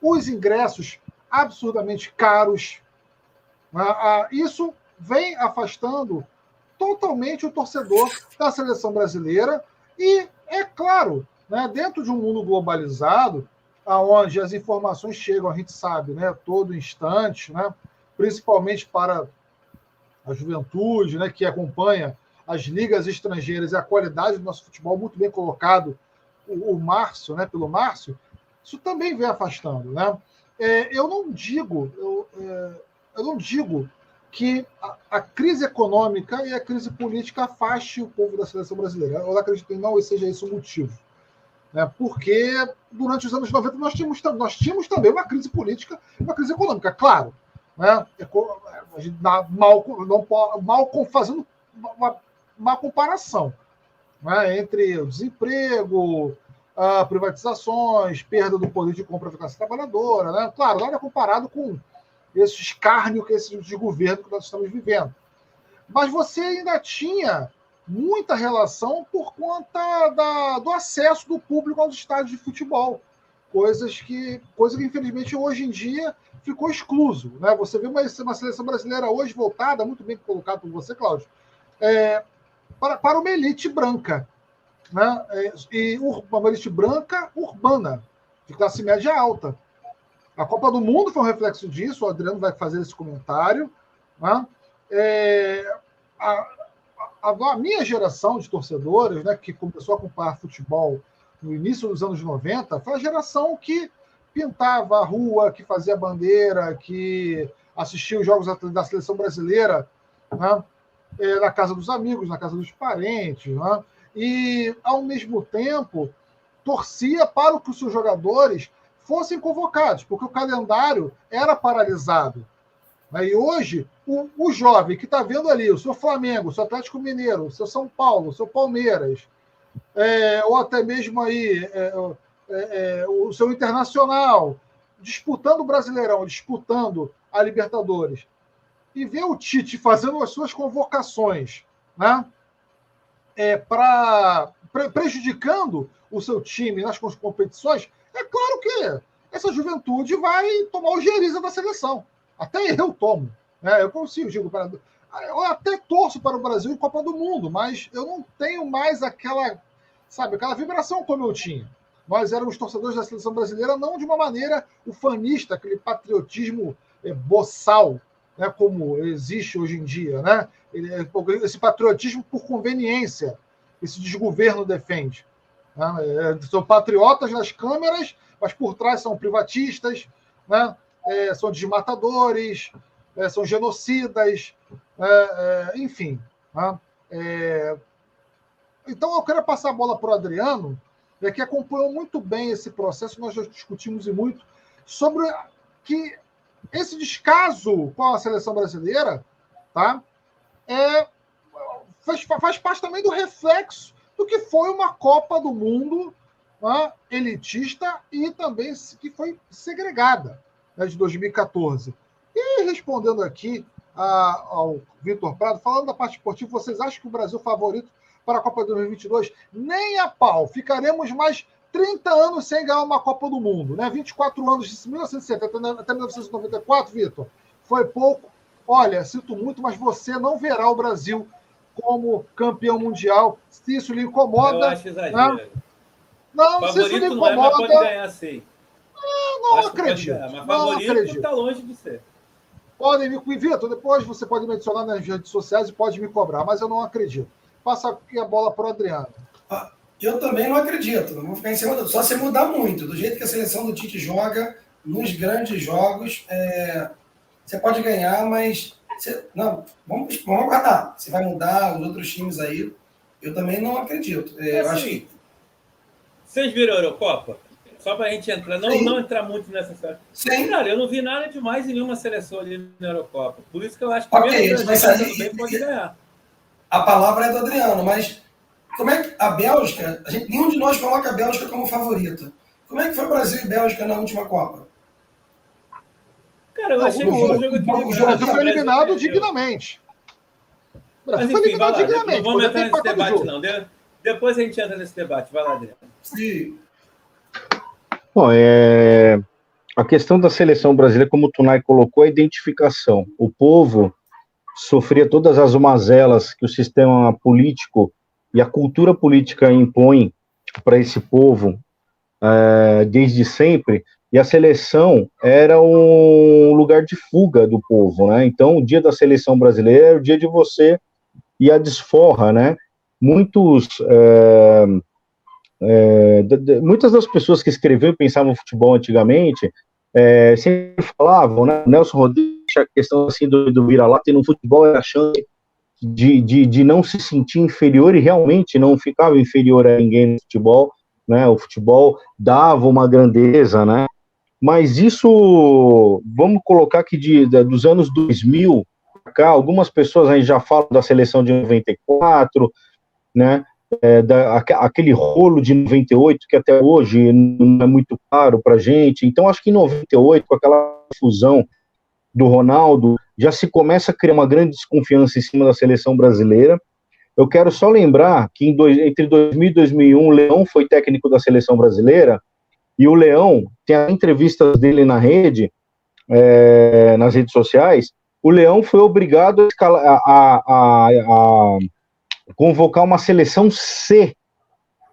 Os ingressos absurdamente caros. Né? Ah, isso vem afastando totalmente o torcedor da seleção brasileira. E, é claro, né? Dentro de um mundo globalizado, aonde as informações chegam, a gente sabe, né, todo instante, né, principalmente para a juventude, né, que acompanha as ligas estrangeiras e a qualidade do nosso futebol muito bem colocado, o, o Márcio, né, pelo Márcio, isso também vem afastando, né? É, eu não digo, eu, é, eu não digo que a, a, crise econômica e a crise política afaste o povo da seleção brasileira. Eu acredito que não seja esse o motivo. Né? Porque durante os anos 90 nós tínhamos, nós tínhamos também uma crise política e uma crise econômica, claro. Né? Mal, não, mal fazendo uma, uma comparação né? entre o desemprego, uh, privatizações, perda do poder de compra da classe trabalhadora. Né? Claro, nada comparado com esse escárnio que esse de governo que nós estamos vivendo. Mas você ainda tinha muita relação por conta da, do acesso do público aos estádios de futebol. Coisas que, coisa que, infelizmente, hoje em dia ficou excluso. Né? Você vê uma, uma seleção brasileira hoje voltada, muito bem colocado por você, Cláudio, é, para, para uma elite branca né? É, e uma elite branca urbana, de classe média alta. A Copa do Mundo foi um reflexo disso, o Adriano vai fazer esse comentário. Né? É, a, a, minha geração de torcedores, né, que começou a acompanhar futebol no início dos anos 90, foi a geração que pintava a rua, que fazia bandeira, que assistia os jogos da seleção brasileira né, é, na casa dos amigos, na casa dos parentes. Né? e, ao mesmo tempo, torcia para que os seus jogadores fossem convocados, porque o calendário era paralisado. Né? E hoje, o, o jovem que está vendo ali o seu Flamengo, o seu Atlético Mineiro, o seu São Paulo, o seu Palmeiras, é, ou até mesmo aí é, é, é o seu Internacional, disputando o Brasileirão, disputando a Libertadores, e vê o Tite fazendo as suas convocações, né? é, para pre, prejudicando o seu time nas competições, é claro que essa juventude vai tomar o geriza da seleção. Até eu tomo. Né? Eu consigo, digo, para, eu até torço para o Brasil em Copa do Mundo, mas eu não tenho mais aquela, sabe, aquela vibração como eu tinha. Nós éramos torcedores da seleção brasileira, não de uma maneira ufanista, aquele patriotismo é, boçal, né, como existe hoje em dia, né? É, esse patriotismo por conveniência, esse desgoverno defende. Né? É, são patriotas nas câmeras, mas por trás são privatistas, né? É, são desmatadores, é, são genocidas, é, é enfim. Né? então eu quero passar a bola para o Adriano, que acompanhou muito bem esse processo, nós já discutimos e muito, sobre que esse descaso com a seleção brasileira tá, é, faz, faz parte também do reflexo do que foi uma Copa do Mundo né, elitista e também que foi segregada né, de 2014. E respondendo aqui a, ao Vitor Prado, falando da parte esportiva, vocês acham que o Brasil é favorito para a Copa de 2022? Nem a pau. Ficaremos mais 30 anos sem ganhar uma Copa do Mundo, né? 24 anos de 1970 até 1994, Vitor. Foi pouco. Olha, sinto muito, mas você não verá o Brasil como campeão mundial. Se isso lhe incomoda. Eu acho exagero. Né? Não, se isso lhe incomoda. Não, é, pode ganhar, sim. Eu não acho acredito. Ganhar, mas favorito está longe de ser. Podem me. Vitor, depois você pode me adicionar nas redes sociais e pode me cobrar, mas eu não acredito. Passa aqui a bola para o Adriano. Ah, eu também não acredito. Não vou ficar em cima do... Só se mudar muito. Do jeito que a seleção do Tite joga, nos grandes jogos, é... você pode ganhar, mas. Você... Não, vamos, vamos aguardar. Você vai mudar os outros times aí. Eu também não acredito. É, é assim, acho que... Vocês viram a Eurocopa? Só para a gente entrar, não, não entrar muito nessa série. Sim. Cara, eu não vi nada demais em nenhuma seleção ali na Eurocopa. Por isso que eu acho que okay, mesmo mas aí, pode ganhar. A palavra é do Adriano, mas como é que a Bélgica, a gente, nenhum de nós coloca a Bélgica como favorita. Como é que foi Brasil e Bélgica na última Copa? Cara, eu achei que o jogo O Brasil foi eliminado dignamente. O Brasil foi eliminado dignamente. Não vamos entrar nesse debate, não. Depois a gente entra nesse debate. Vai lá, Adriano. Sim. Bom, é... a questão da seleção brasileira, como o Tunai colocou, é a identificação. O povo sofria todas as mazelas que o sistema político e a cultura política impõe para esse povo é, desde sempre, e a seleção era um lugar de fuga do povo, né? Então, o dia da seleção brasileira é o dia de você ir à desforra, né? Muitos, é, é, de, de, muitas das pessoas que escreviam e pensavam futebol antigamente é, sempre falavam, né? Nelson Rodrigues a questão assim do, do vira-lata e no futebol era a chance de, de, de não se sentir inferior e realmente não ficava inferior a ninguém no futebol, né? O futebol dava uma grandeza, né? Mas isso, vamos colocar que de, de dos anos 2000 cá, algumas pessoas aí já falam da seleção de 94, né? É, da, aquele rolo de 98 que até hoje não é muito claro para gente. Então acho que em 98 com aquela fusão do Ronaldo já se começa a criar uma grande desconfiança em cima da seleção brasileira. Eu quero só lembrar que dois, entre 2000 e 2001 o Leão foi técnico da seleção brasileira e o Leão tem entrevistas dele na rede, é, nas redes sociais. O Leão foi obrigado a, a, a, a convocar uma seleção C,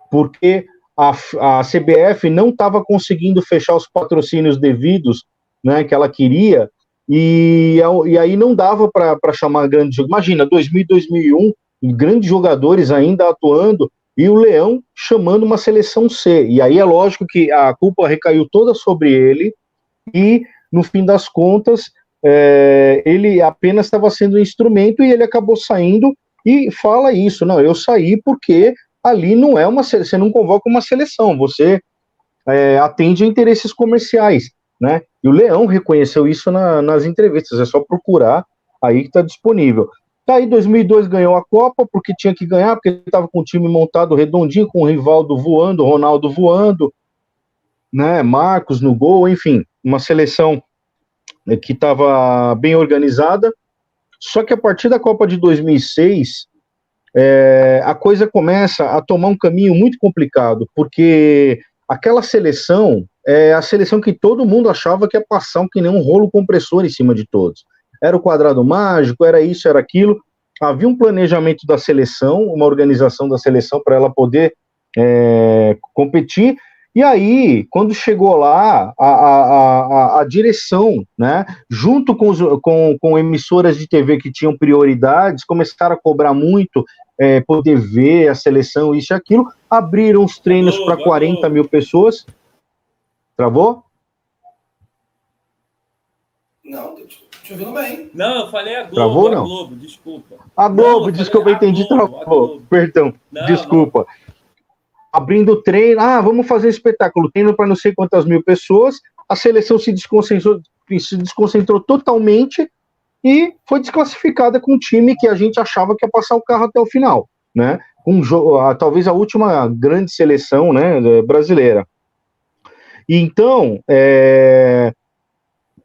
porque a, a CBF não estava conseguindo fechar os patrocínios devidos né, que ela queria, e, e aí não dava para chamar grandes jogadores. Imagina, 2000 2001, grandes jogadores ainda atuando, e o Leão chamando uma seleção C. E aí é lógico que a culpa recaiu toda sobre ele, e no fim das contas, é, ele apenas estava sendo um instrumento e ele acabou saindo e fala isso, não, eu saí porque ali não é uma você não convoca uma seleção, você é, atende a interesses comerciais, né? E o Leão reconheceu isso na, nas entrevistas, é só procurar aí que está disponível. Daí 2002 ganhou a Copa porque tinha que ganhar, porque estava com o time montado redondinho, com o Rivaldo voando, Ronaldo voando, né? Marcos no gol, enfim, uma seleção que estava bem organizada. Só que a partir da Copa de 2006, é, a coisa começa a tomar um caminho muito complicado, porque aquela seleção é a seleção que todo mundo achava que ia passar um, que nem um rolo compressor em cima de todos. Era o quadrado mágico, era isso, era aquilo. Havia um planejamento da seleção, uma organização da seleção para ela poder é, competir, e aí, quando chegou lá, a, a, a, a direção, né, junto com, os, com, com emissoras de TV que tinham prioridades, começaram a cobrar muito, é, poder ver a seleção, isso e aquilo, abriram os treinos para 40 mil pessoas. Travou? Não, te ouvindo bem. Não, eu falei a Globo, Travou, não? a Globo, desculpa. A Globo, não, desculpa, eu entendi, Globo, travou. Perdão, não, desculpa. Não abrindo treino, ah, vamos fazer espetáculo, treino para não sei quantas mil pessoas, a seleção se desconcentrou, se desconcentrou totalmente e foi desclassificada com um time que a gente achava que ia passar o carro até o final, né? Um talvez a última grande seleção, né, brasileira. E então, é,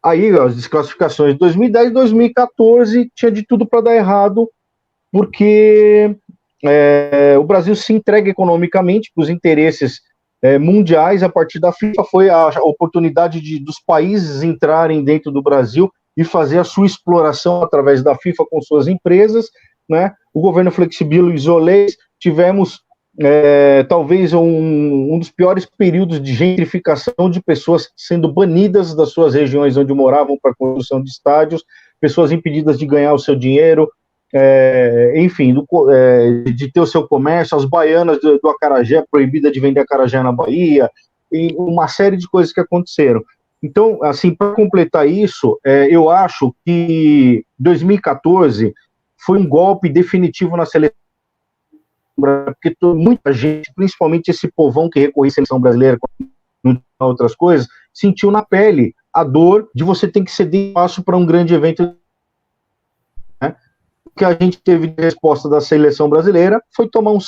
aí as desclassificações de 2010 e 2014 tinha de tudo para dar errado, porque é, o Brasil se entrega economicamente para os interesses é, mundiais a partir da FIFA. Foi a oportunidade de, dos países entrarem dentro do Brasil e fazer a sua exploração através da FIFA com suas empresas. Né? O governo flexibilizou leis, tivemos é, talvez um, um, dos piores períodos de gentrificação de pessoas sendo banidas das suas regiões onde moravam para construção de estádios, pessoas impedidas de ganhar o seu dinheiro, é, enfim, do, é, de ter o seu comércio, as baianas do, do Acarajé, proibida de vender acarajé na Bahia, e uma série de coisas que aconteceram. Então, assim, para completar isso, é, eu acho que 2014 foi um golpe definitivo na seleção porque muita gente, principalmente esse povão que recorria à seleção brasileira, não outras coisas, sentiu na pele a dor de você ter que ceder espaço para um grande evento que a gente teve de resposta da seleção brasileira foi tomar um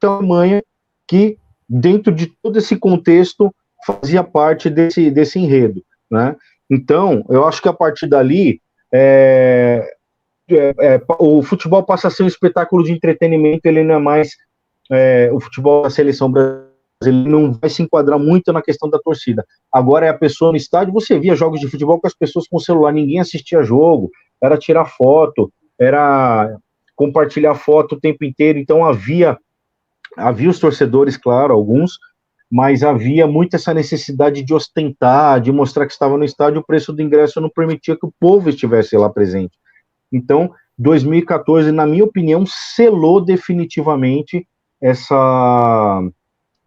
tamanho que, dentro de todo esse contexto, fazia parte desse, desse enredo. Né? Então, eu acho que a partir dali, é, é, é, o futebol passa a ser um espetáculo de entretenimento, ele não é mais é, o futebol da seleção brasileira, ele não vai se enquadrar muito na questão da torcida. Agora é a pessoa no estádio, você via jogos de futebol com as pessoas com celular, ninguém assistia jogo, era tirar foto, era compartilhar foto o tempo inteiro, então havia havia os torcedores, claro, alguns, mas havia muito essa necessidade de ostentar, de mostrar que estava no estádio, o preço do ingresso não permitia que o povo estivesse lá presente. Então, 2014, na minha opinião, selou definitivamente essa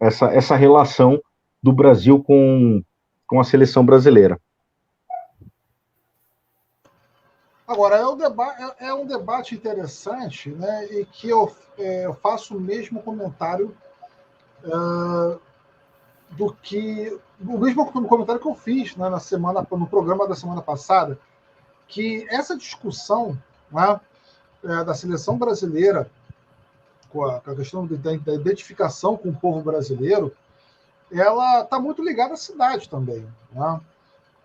essa, essa relação do Brasil com, com a seleção brasileira. Agora, é um, deba é, é um debate interessante, né, e que eu, é, eu faço o mesmo comentário uh, do que. O mesmo comentário que eu fiz né, na semana, no programa da semana passada, que essa discussão né, é, da seleção brasileira, com a, com a questão da, da identificação com o povo brasileiro, ela está muito ligada à cidade também. Né?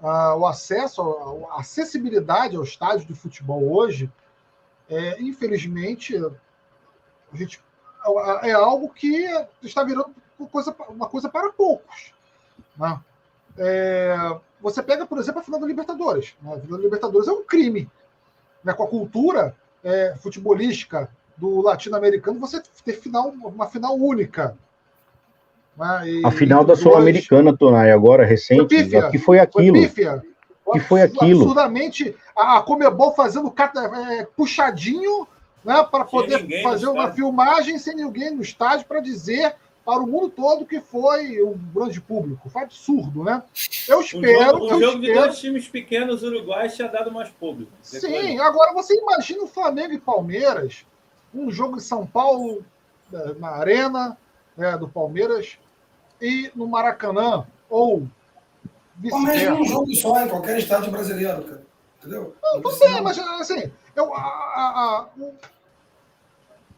Ah, o acesso, a acessibilidade ao estádio de futebol hoje, é, infelizmente, a gente, é algo que está virando uma coisa, uma coisa para poucos. Né? É, você pega, por exemplo, a final da Libertadores. Né? A final da Libertadores é um crime. Né? Com a cultura é, futebolística do latino-americano, você ter final, uma final única. Né? E, a final da Sul-Americana, Tonai, agora recente, pífia, que foi aquilo. Foi pífia. Que foi aquilo. Absurdamente, a Comebol fazendo é, puxadinho né, para poder fazer uma filmagem sem ninguém no estádio para dizer para o mundo todo que foi um grande público. Foi absurdo, né? Eu espero. O jogo, o jogo espero... de dois times pequenos uruguais tinha dado mais público. Sim, agora você imagina o Flamengo e Palmeiras, um jogo em São Paulo, na Arena né, do Palmeiras, e no Maracanã, ou. Mas um jogo só em qualquer estádio brasileiro, cara. Entendeu? Não, não sei, mas assim, eu, a, a, a,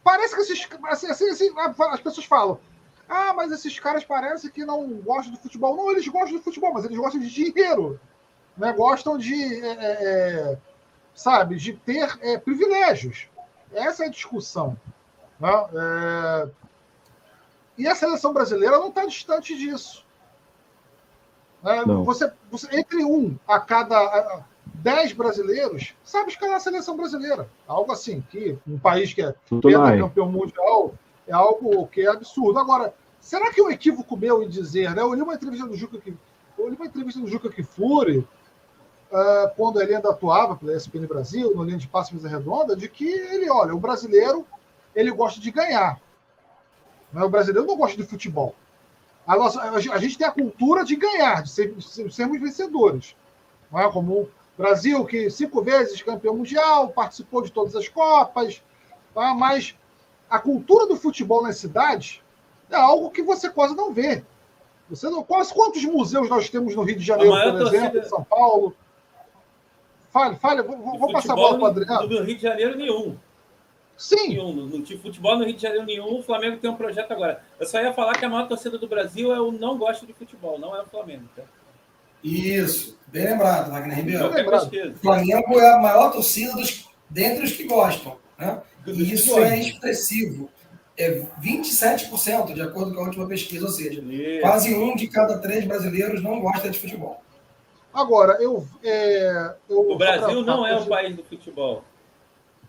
parece que esses, assim, assim, assim, as pessoas falam ah, mas esses caras parecem que não gostam de futebol. Não, eles gostam de futebol, mas eles gostam de dinheiro. Né? Gostam de, é, é, é, sabe, de ter é, privilégios. Essa é a discussão. Né? É, e a seleção brasileira não está distante disso. Né? Você, você, entre um a cada dez brasileiros, sabe escalar a seleção brasileira. Algo assim, que um país que é campeão mundial é algo que é absurdo. Agora, será que é um equívoco meu em dizer, né? Eu li uma entrevista do Juca que eu li uma entrevista do Juca Kifuri, uh, quando ele ainda atuava pela ESPN Brasil, no linha de passe mesa redonda, de que ele, olha, o brasileiro ele gosta de ganhar. Né? O brasileiro não gosta de futebol. A, nossa, a gente tem a cultura de ganhar, de, ser, de sermos vencedores. Não é? Como o Brasil, que cinco vezes campeão mundial, participou de todas as Copas, tá? mas a cultura do futebol nas cidades é algo que você quase não vê. Você não, quase quantos museus nós temos no Rio de Janeiro, por exemplo, em São Paulo? Fale, fale, vou, vou passar a bola para o Adriano. No Rio de Janeiro, nenhum. Sim. Nenhum. No, no futebol no Rio de Janeiro, nenhum. O Flamengo tem um projeto agora. Eu só ia falar que a maior torcida do Brasil é o não gosta de futebol, não é o Flamengo. Tá? Isso, bem lembrado, Wagner Ribeiro. O Flamengo é a maior torcida dos, dentre os que gostam. Né? E isso é expressivo. É 27%, de acordo com a última pesquisa, ou seja, isso. quase um de cada três brasileiros não gosta de futebol. Agora, eu. É, eu o Brasil não é o país do futebol.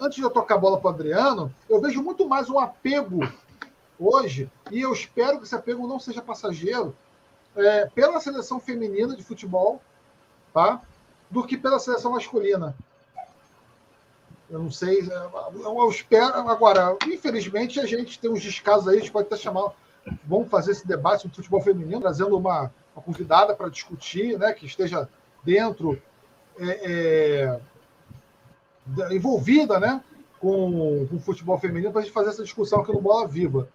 Antes de eu tocar a bola para o Adriano, eu vejo muito mais um apego hoje, e eu espero que esse apego não seja passageiro, é, pela seleção feminina de futebol, tá? do que pela seleção masculina. Eu não sei. Eu espero. Agora, infelizmente, a gente tem uns descasos aí, a gente pode até chamar. Vamos fazer esse debate sobre futebol feminino, trazendo uma, uma convidada para discutir, né, que esteja dentro, é, é, envolvida né, com, o futebol feminino, para a gente fazer essa discussão aqui no Bola Viva.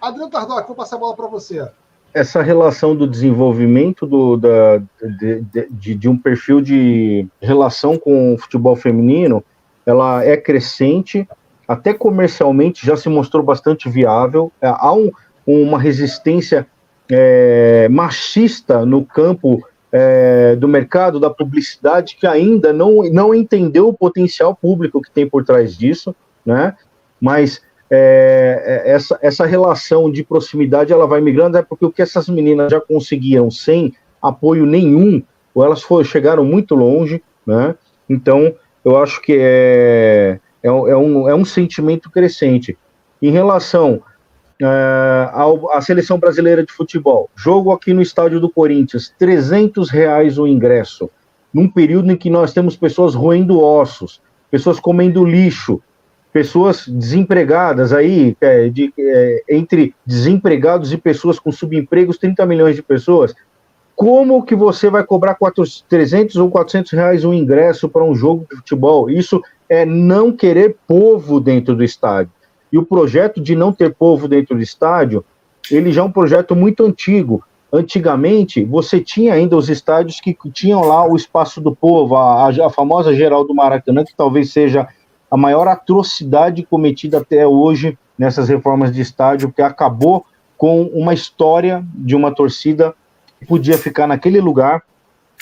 Adriano Tardoc, vou passar a bola para você. Essa relação do desenvolvimento do, da, de, de, de um perfil de relação com o futebol feminino ela é crescente, até comercialmente já se mostrou bastante viável. É, há um, uma resistência é, machista no campo é, do mercado da publicidade que ainda não, não entendeu o potencial público que tem por trás disso, né? Mas é, é essa, essa relação de proximidade ela vai migrando, é porque o que essas meninas já conseguiram sem apoio nenhum, ou elas foram, chegaram muito longe, né? Então, eu acho que é, é, é, um, é um sentimento crescente. Em relação é, ao, à seleção brasileira de futebol, jogo aqui no estádio do Corinthians, 300 reais o ingresso, num período em que nós temos pessoas roendo ossos, pessoas comendo lixo, pessoas desempregadas aí, é, de, é, entre desempregados e pessoas com subempregos, 30 milhões de pessoas. como que você vai cobrar 400, 300 ou 400 reais um ingresso para um jogo de futebol? Isso é não querer povo dentro do estádio. E o projeto de não ter povo dentro do estádio, ele já é um projeto muito antigo. Antigamente, você tinha ainda os estádios que tinham lá o espaço do povo, a, a famosa geral do Maracanã, que talvez seja a maior atrocidade cometida até hoje nessas reformas de estádio, que acabou com uma história de uma torcida que podia ficar naquele lugar,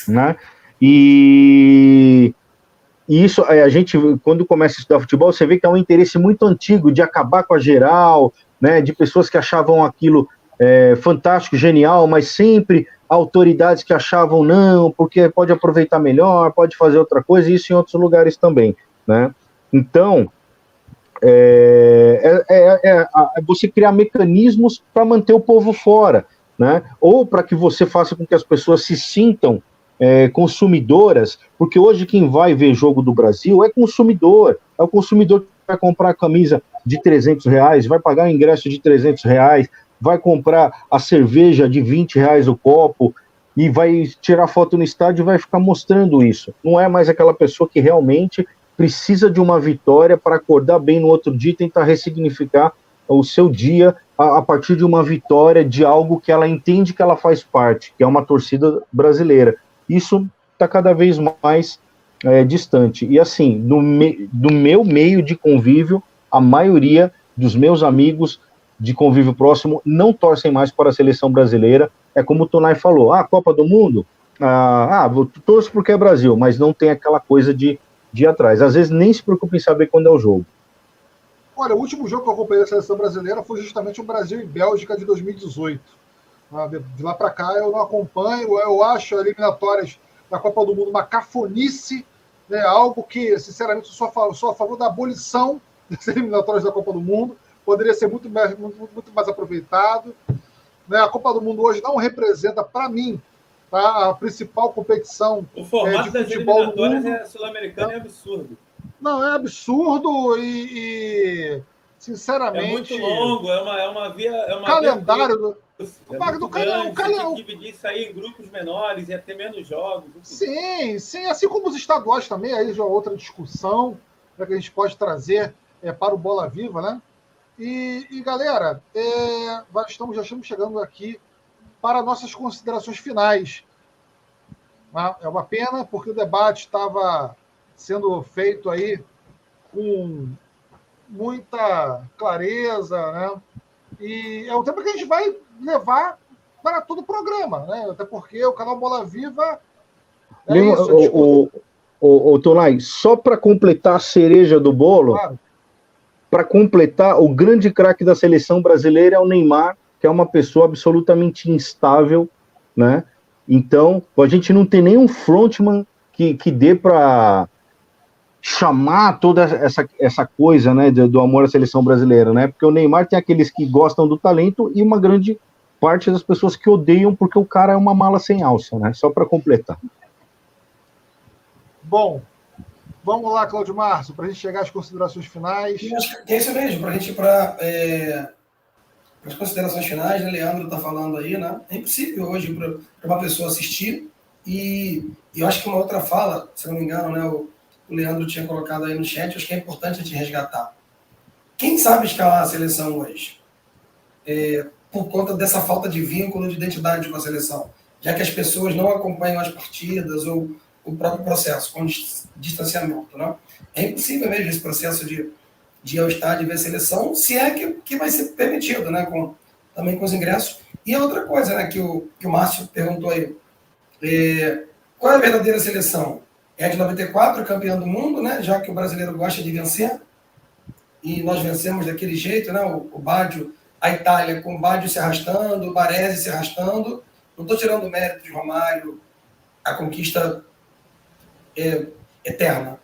né? E e isso, é, a gente, quando começa a estudar futebol, você vê que é um interesse muito antigo de acabar com a geral, né, de pessoas que achavam aquilo é, fantástico, genial, mas sempre autoridades que achavam não, porque pode aproveitar melhor, pode fazer outra coisa, e isso em outros lugares também, né? Então, é, é, é, é, você criar mecanismos para manter o povo fora, né? Ou para que você faça com que as pessoas se sintam é, consumidoras, porque hoje quem vai ver jogo do Brasil é consumidor, é o consumidor que vai comprar a camisa de 300 reais, vai pagar o ingresso de 300 reais, vai comprar a cerveja de 20 reais o copo e vai tirar foto no estádio e vai ficar mostrando isso. Não é mais aquela pessoa que realmente precisa de uma vitória para acordar bem no outro dia e tentar ressignificar o seu dia a, a, partir de uma vitória de algo que ela entende que ela faz parte, que é uma torcida brasileira isso está cada vez mais é, distante. E assim, no, me, do meu meio de convívio, a maioria dos meus amigos de convívio próximo não torcem mais para a seleção brasileira. É como o Tonai falou: ah, Copa do Mundo? Ah, ah torço porque é Brasil, mas não tem aquela coisa de, de atrás. Às vezes nem se preocupa em saber quando é o jogo. Olha, o último jogo que eu acompanhei da seleção brasileira foi justamente o Brasil e Bélgica de 2018. De lá para cá eu não acompanho, eu acho eliminatórias da Copa do Mundo uma cafonice, né? algo que, sinceramente, eu sou, sou a favor da abolição das eliminatórias da Copa do Mundo, poderia ser muito mais, muito, muito mais aproveitado. Né? A Copa do Mundo hoje não representa, para mim, tá? a principal competição o formato é, de das futebol eliminatórias é sul-americano é absurdo. Não, é absurdo e, e, sinceramente... É muito longo, é uma, é uma via... É uma calendário... Via é Magno, do cara, o cara, o... dividir isso aí em grupos menores, ia ter menos jogos. Sim, sim, assim como os estaduais também, aí já é outra discussão né, que a gente pode trazer é, para o Bola Viva, né? E, e galera, é, estamos, já estamos chegando aqui para nossas considerações finais. Né? É uma pena, porque o debate estava sendo feito aí com muita clareza, né? E é um tempo que a gente vai levar para todo o programa, né? Até porque o canal Bola Viva. É Lima, isso, o, o, o, Tonai, só para completar a cereja do bolo, claro. para completar, o grande craque da seleção brasileira é o Neymar, que é uma pessoa absolutamente instável, né? Então, a gente não tem nenhum frontman que, que dê para chamar toda essa, essa coisa né, do, do, amor à seleção brasileira, né? Porque o Neymar tem aqueles que gostam do talento e uma grande parte das pessoas que odeiam porque o cara é uma mala sem alça, né? Só para completar. Bom, vamos lá, Cláudio Márcio, para a gente chegar às considerações finais. É isso mesmo, para a gente ir para é, as considerações finais, né? Leandro está falando aí, né? É impossível hoje para uma pessoa assistir e, e, eu acho que uma outra fala, se não me engano, né? O, o Leandro tinha colocado aí no chat, acho que é importante a gente resgatar. Quem sabe escalar a seleção hoje? É, por conta dessa falta de vínculo, de identidade com a seleção. Já que as pessoas não acompanham as partidas ou o próprio processo, com distanciamento. Né? É impossível mesmo esse processo de, de ir ao estádio e ver a seleção, se é que, que vai ser permitido, né? com, também com os ingressos. E a outra coisa né, que, o, que o Márcio perguntou aí, é, qual é a verdadeira seleção? É de 94, campeão do mundo, né? Já que o brasileiro gosta de vencer. E nós vencemos daquele jeito, né? O, o Bádio, a Itália com o Bádio se arrastando, o Baresi se arrastando. Não estou tirando o mérito de Romário, a conquista é, eterna.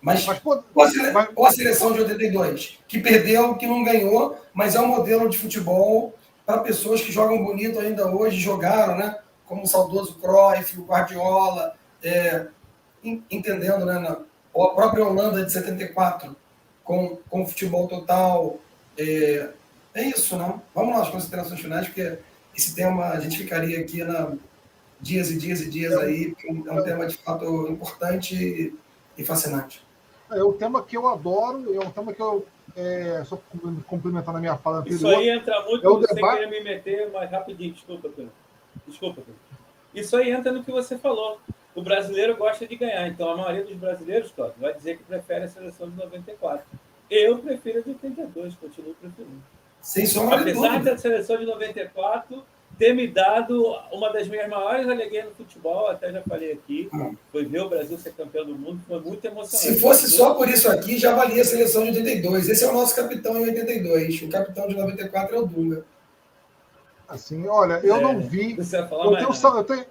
Mas, mas ou, a sele, mas... ou a seleção de 82, que perdeu, que não ganhou, mas é um modelo de futebol para pessoas que jogam bonito ainda hoje, jogaram, né? Como o saudoso Cruyff, o Guardiola, é, entendendo, né, na, a própria Holanda de 74, com, com futebol total. É, é isso, né? Vamos lá, as considerações finais, porque esse tema a gente ficaria aqui na, dias e dias e dias é, aí. É um tema de fato importante e fascinante. É um tema que eu adoro, é um tema que eu. É, só complementando a minha fala anterior. Isso aí entra muito, é sem debate... querer me meter, mas rapidinho, desculpa, Pedro. Desculpa, Pedro. Isso aí entra no que você falou. O brasileiro gosta de ganhar, então a maioria dos brasileiros, Cláudio, vai dizer que prefere a seleção de 94. Eu prefiro a de 82, continuo preferindo. Sem sombra Apesar da seleção de 94 ter me dado uma das minhas maiores alegrias no futebol, até já falei aqui, hum. foi ver o Brasil ser campeão do mundo, foi muito emocionante. Se fosse só por isso aqui, já valia a seleção de 82. Esse é o nosso capitão em 82. O capitão de 94 é o Dunga. Assim, olha, eu é, não vi. Eu tenho, eu, tenho,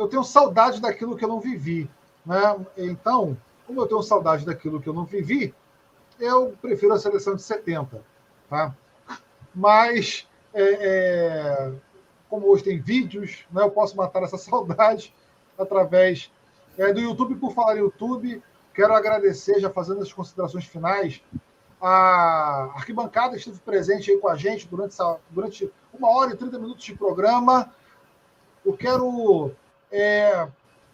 eu tenho saudade daquilo que eu não vivi. Né? Então, como eu tenho saudade daquilo que eu não vivi, eu prefiro a seleção de 70. Tá? Mas, é, é, como hoje tem vídeos, né, eu posso matar essa saudade através é, do YouTube. Por falar em YouTube, quero agradecer, já fazendo as considerações finais, a arquibancada esteve presente aí com a gente durante, essa, durante uma hora e 30 minutos de programa. Eu quero é,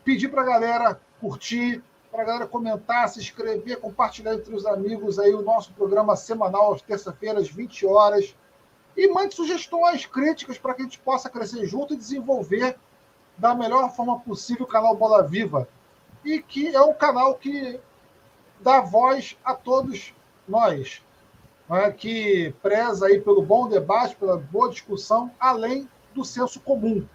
pedir para a galera curtir, para a galera comentar, se inscrever, compartilhar entre os amigos aí o nosso programa semanal às terça-feiras, 20 horas. E mande sugestões, críticas, para que a gente possa crescer junto e desenvolver da melhor forma possível o canal Bola Viva. E que é um canal que dá voz a todos nós, né, que preza aí pelo bom debate, pela boa discussão, além do senso comum.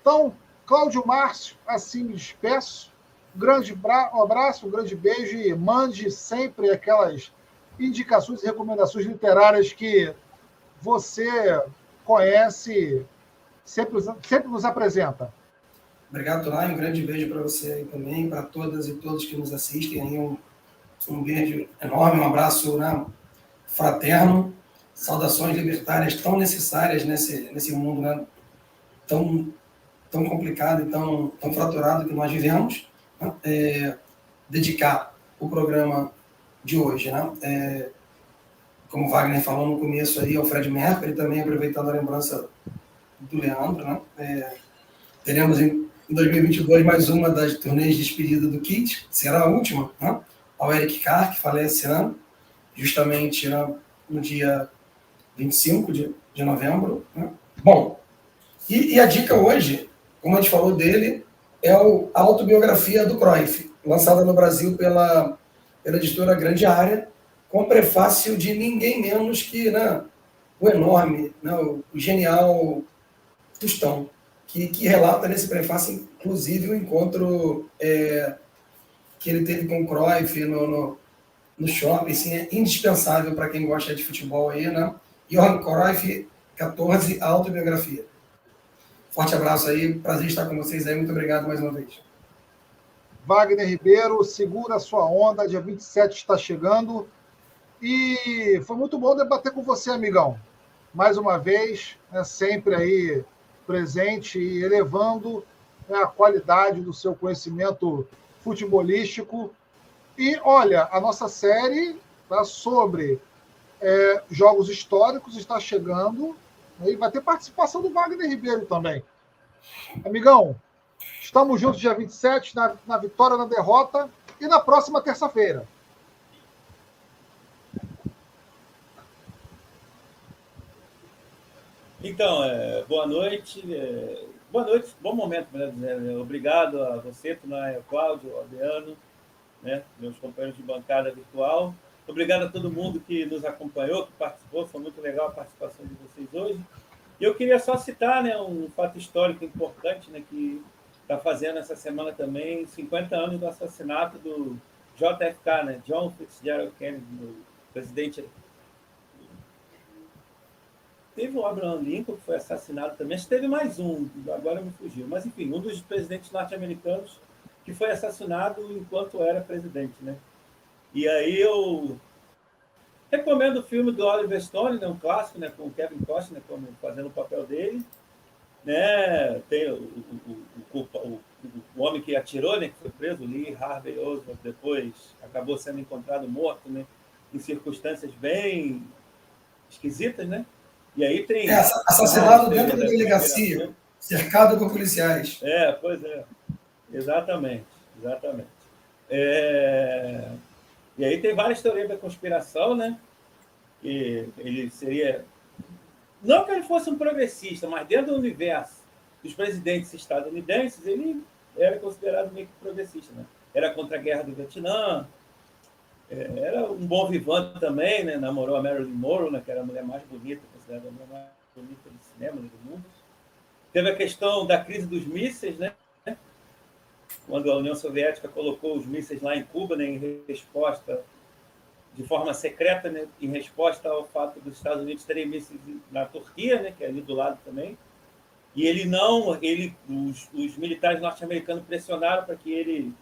Então, Cláudio Márcio, assim me despeço. Um grande abraço, um grande beijo e mande sempre aquelas indicações e recomendações literárias que você conhece, sempre, sempre nos apresenta. Obrigado, Tulay. Um grande beijo para você aí também, para todas e todos que nos assistem. Aí um, um beijo enorme, um abraço né, fraterno. Saudações libertárias tão necessárias nesse, nesse mundo né, tão, tão complicado e tão, tão fraturado que nós vivemos. Né, é, dedicar o programa de hoje. Né, é, como o Wagner falou no começo aí, ao Fred Mercury, também aproveitando a lembrança do Leandro, né? É, teremos em 2022 mais uma das turnês de despedida do Kit, será a última, né? ao Eric Carr, que falece ano, justamente né, no dia 25 de, de novembro. Né? Bom, e, e, a dica hoje, como a gente falou dele, é a autobiografia do Cruyff, lançada no Brasil pela, pela editora Grande Área, com prefácio de ninguém menos que né, o enorme, né, o genial Tostão, que, que relata nesse prefácio, inclusive, o encontro é, que ele teve com o Cruyff no, no, no shopping, assim, é indispensável para quem gosta de futebol aí, né? Johan Cruyff, 14, autobiografia. Forte abraço aí, prazer estar com vocês aí, muito obrigado mais uma vez. Wagner Ribeiro, segura a sua onda, dia 27 está chegando. E foi muito bom debater com você, amigão. Mais uma vez, né, sempre aí presente e elevando né, a qualidade do seu conhecimento futebolístico. E olha, a nossa série tá, sobre é, jogos históricos está chegando e vai ter participação do Wagner Ribeiro também. Amigão, estamos juntos dia 27 na, na vitória, na derrota e na próxima terça-feira. Então, é, boa noite. É, boa noite, bom momento, melhor dizendo. Obrigado a você, Tunaia, Cláudio, Adriano, né, meus companheiros de bancada virtual. Obrigado a todo mundo que nos acompanhou, que participou. Foi muito legal a participação de vocês hoje. E eu queria só citar né, um fato histórico importante né, que está fazendo essa semana também 50 anos do assassinato do JFK, né, John Fitzgerald Kennedy, presidente Teve o Abraham Lincoln, que foi assassinado também. Acho que teve mais um, agora me fugiu. Mas, enfim, um dos presidentes norte-americanos que foi assassinado enquanto era presidente, né? E aí eu recomendo o filme do Oliver Stone, né, um clássico, né, com o Kevin Costner como fazendo o papel dele, né? Tem o, o, o, o, homem que atirou, né, que foi preso, Lee Harvey Oswald, depois acabou sendo encontrado morto, né, em circunstâncias bem esquisitas, né? E aí tem. É, assassinado dentro da delegacia. Cercado por policiais. É, pois é. Exatamente, exatamente. É... E aí tem várias teorias da conspiração, né? Que ele seria. Não que ele fosse um progressista, mas dentro do universo dos presidentes estadunidenses, ele era considerado meio que progressista, né? Era contra a guerra do Vietnã, é, era um bom vivante também, né? Namorou a Marilyn Monroe, né? que era a mulher mais bonita, considerada a mulher mais bonita do cinema né? do mundo. Teve a questão da crise dos mísseis, né? Quando a União Soviética colocou os mísseis lá em Cuba, né? em resposta, de forma secreta, né? em resposta ao fato dos Estados Unidos terem mísseis na Turquia, né? que é ali do lado também. E ele não, ele, os, os militares norte-americanos pressionaram para que ele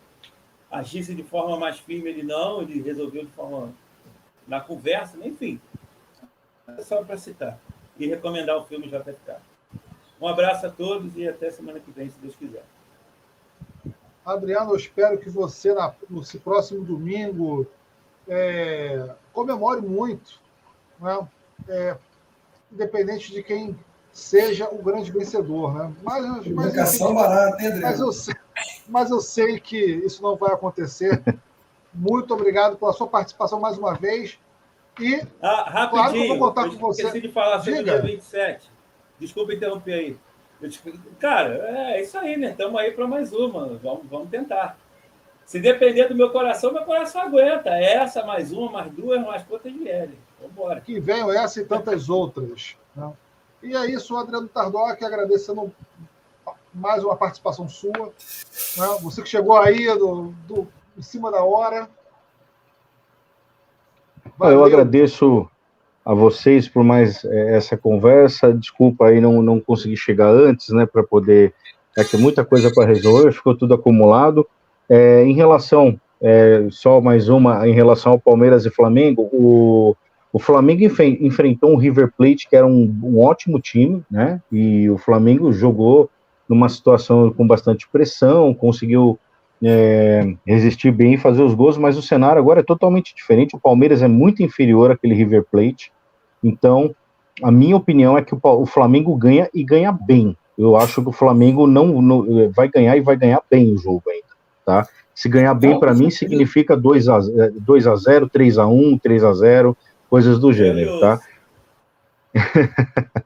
agisse de forma mais firme, ele não, ele resolveu de forma na conversa, enfim. É só para citar. E recomendar o filme JFK. Um abraço a todos e até semana que vem, se Deus quiser. Adriano, eu espero que você, na, no próximo domingo, é, comemore muito, né? é, independente de quem seja o grande vencedor. Né? Mas, mas, barata, hein, mas, eu, mas eu sei que isso não vai acontecer. Muito obrigado pela sua participação mais uma vez. E, ah, rapidinho, claro que eu vou contar com você. Esqueci de falar sobre o dia 27. Desculpa interromper aí. Cara, é isso aí, né? Estamos aí para mais uma. Vamos, vamos tentar. Se depender do meu coração, meu coração aguenta. Essa, mais uma, mais duas, mais quantas vierem. Vamos embora. Que venham essa e tantas outras. Né? E é isso, Adriano Tardoc, agradecendo mais uma participação sua. Né? Você que chegou aí do, do, em cima da hora. Valeu. Eu agradeço a vocês por mais é, essa conversa. Desculpa aí não, não consegui chegar antes, né, para poder. É que muita coisa para resolver, ficou tudo acumulado. É, em relação, é, só mais uma, em relação ao Palmeiras e Flamengo, o, o Flamengo enfrentou um River Plate que era um, um, ótimo time, né? E o Flamengo jogou numa situação com bastante pressão, conseguiu é, resistir bem e fazer os gols, mas o cenário agora é totalmente diferente. O Palmeiras é muito inferior àquele River Plate. Então, a minha opinião é que o, o Flamengo ganha e ganha bem. Eu acho que o Flamengo não, não vai ganhar e vai ganhar bem o jogo ainda, tá? Se ganhar bem para mim significa 2 a, 2 a 0, 3 a 1, 3 a 0 coisas do gênero, tá?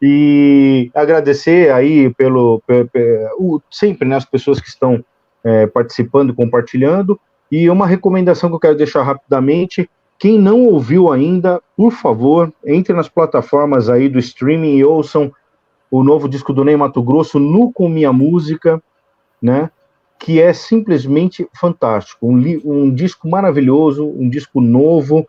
e agradecer aí pelo, pelo, pelo, sempre né, as pessoas que estão é, participando compartilhando. E uma recomendação que eu quero deixar rapidamente: quem não ouviu ainda, por favor, entre nas plataformas aí do streaming e ouçam o novo disco do Ney Mato Grosso, Nu com Minha Música, né? Que é simplesmente fantástico. Um, um disco maravilhoso, um disco novo,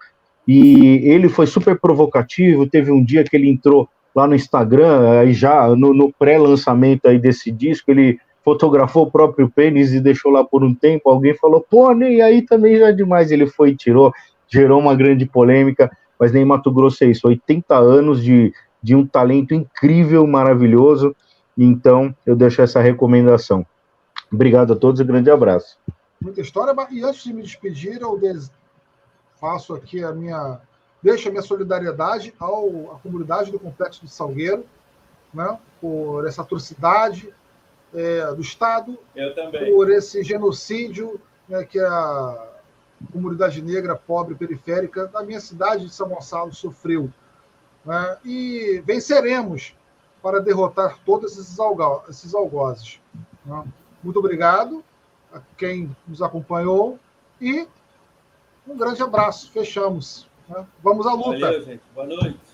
e ele foi super provocativo. Teve um dia que ele entrou lá no Instagram, aí já no, no pré-lançamento aí desse disco, ele fotografou o próprio pênis e deixou lá por um tempo. Alguém falou, pô, nem aí também já é demais. Ele foi e tirou, gerou uma grande polêmica. Mas nem Mato Grosso é isso, 80 anos de, de um talento incrível, maravilhoso. Então, eu deixo essa recomendação. Obrigado a todos e grande abraço. Muita história, e antes de me despedir, eu faço aqui a minha. Deixo a minha solidariedade ao, à comunidade do Complexo do Salgueiro, né, por essa atrocidade é, do Estado, por esse genocídio né, que a comunidade negra pobre periférica da minha cidade de São Gonçalo sofreu. Né, e venceremos para derrotar todos esses, algo, esses algozes. Né. Muito obrigado a quem nos acompanhou e um grande abraço. Fechamos. Né? Vamos à luta. Valeu, gente. Boa noite.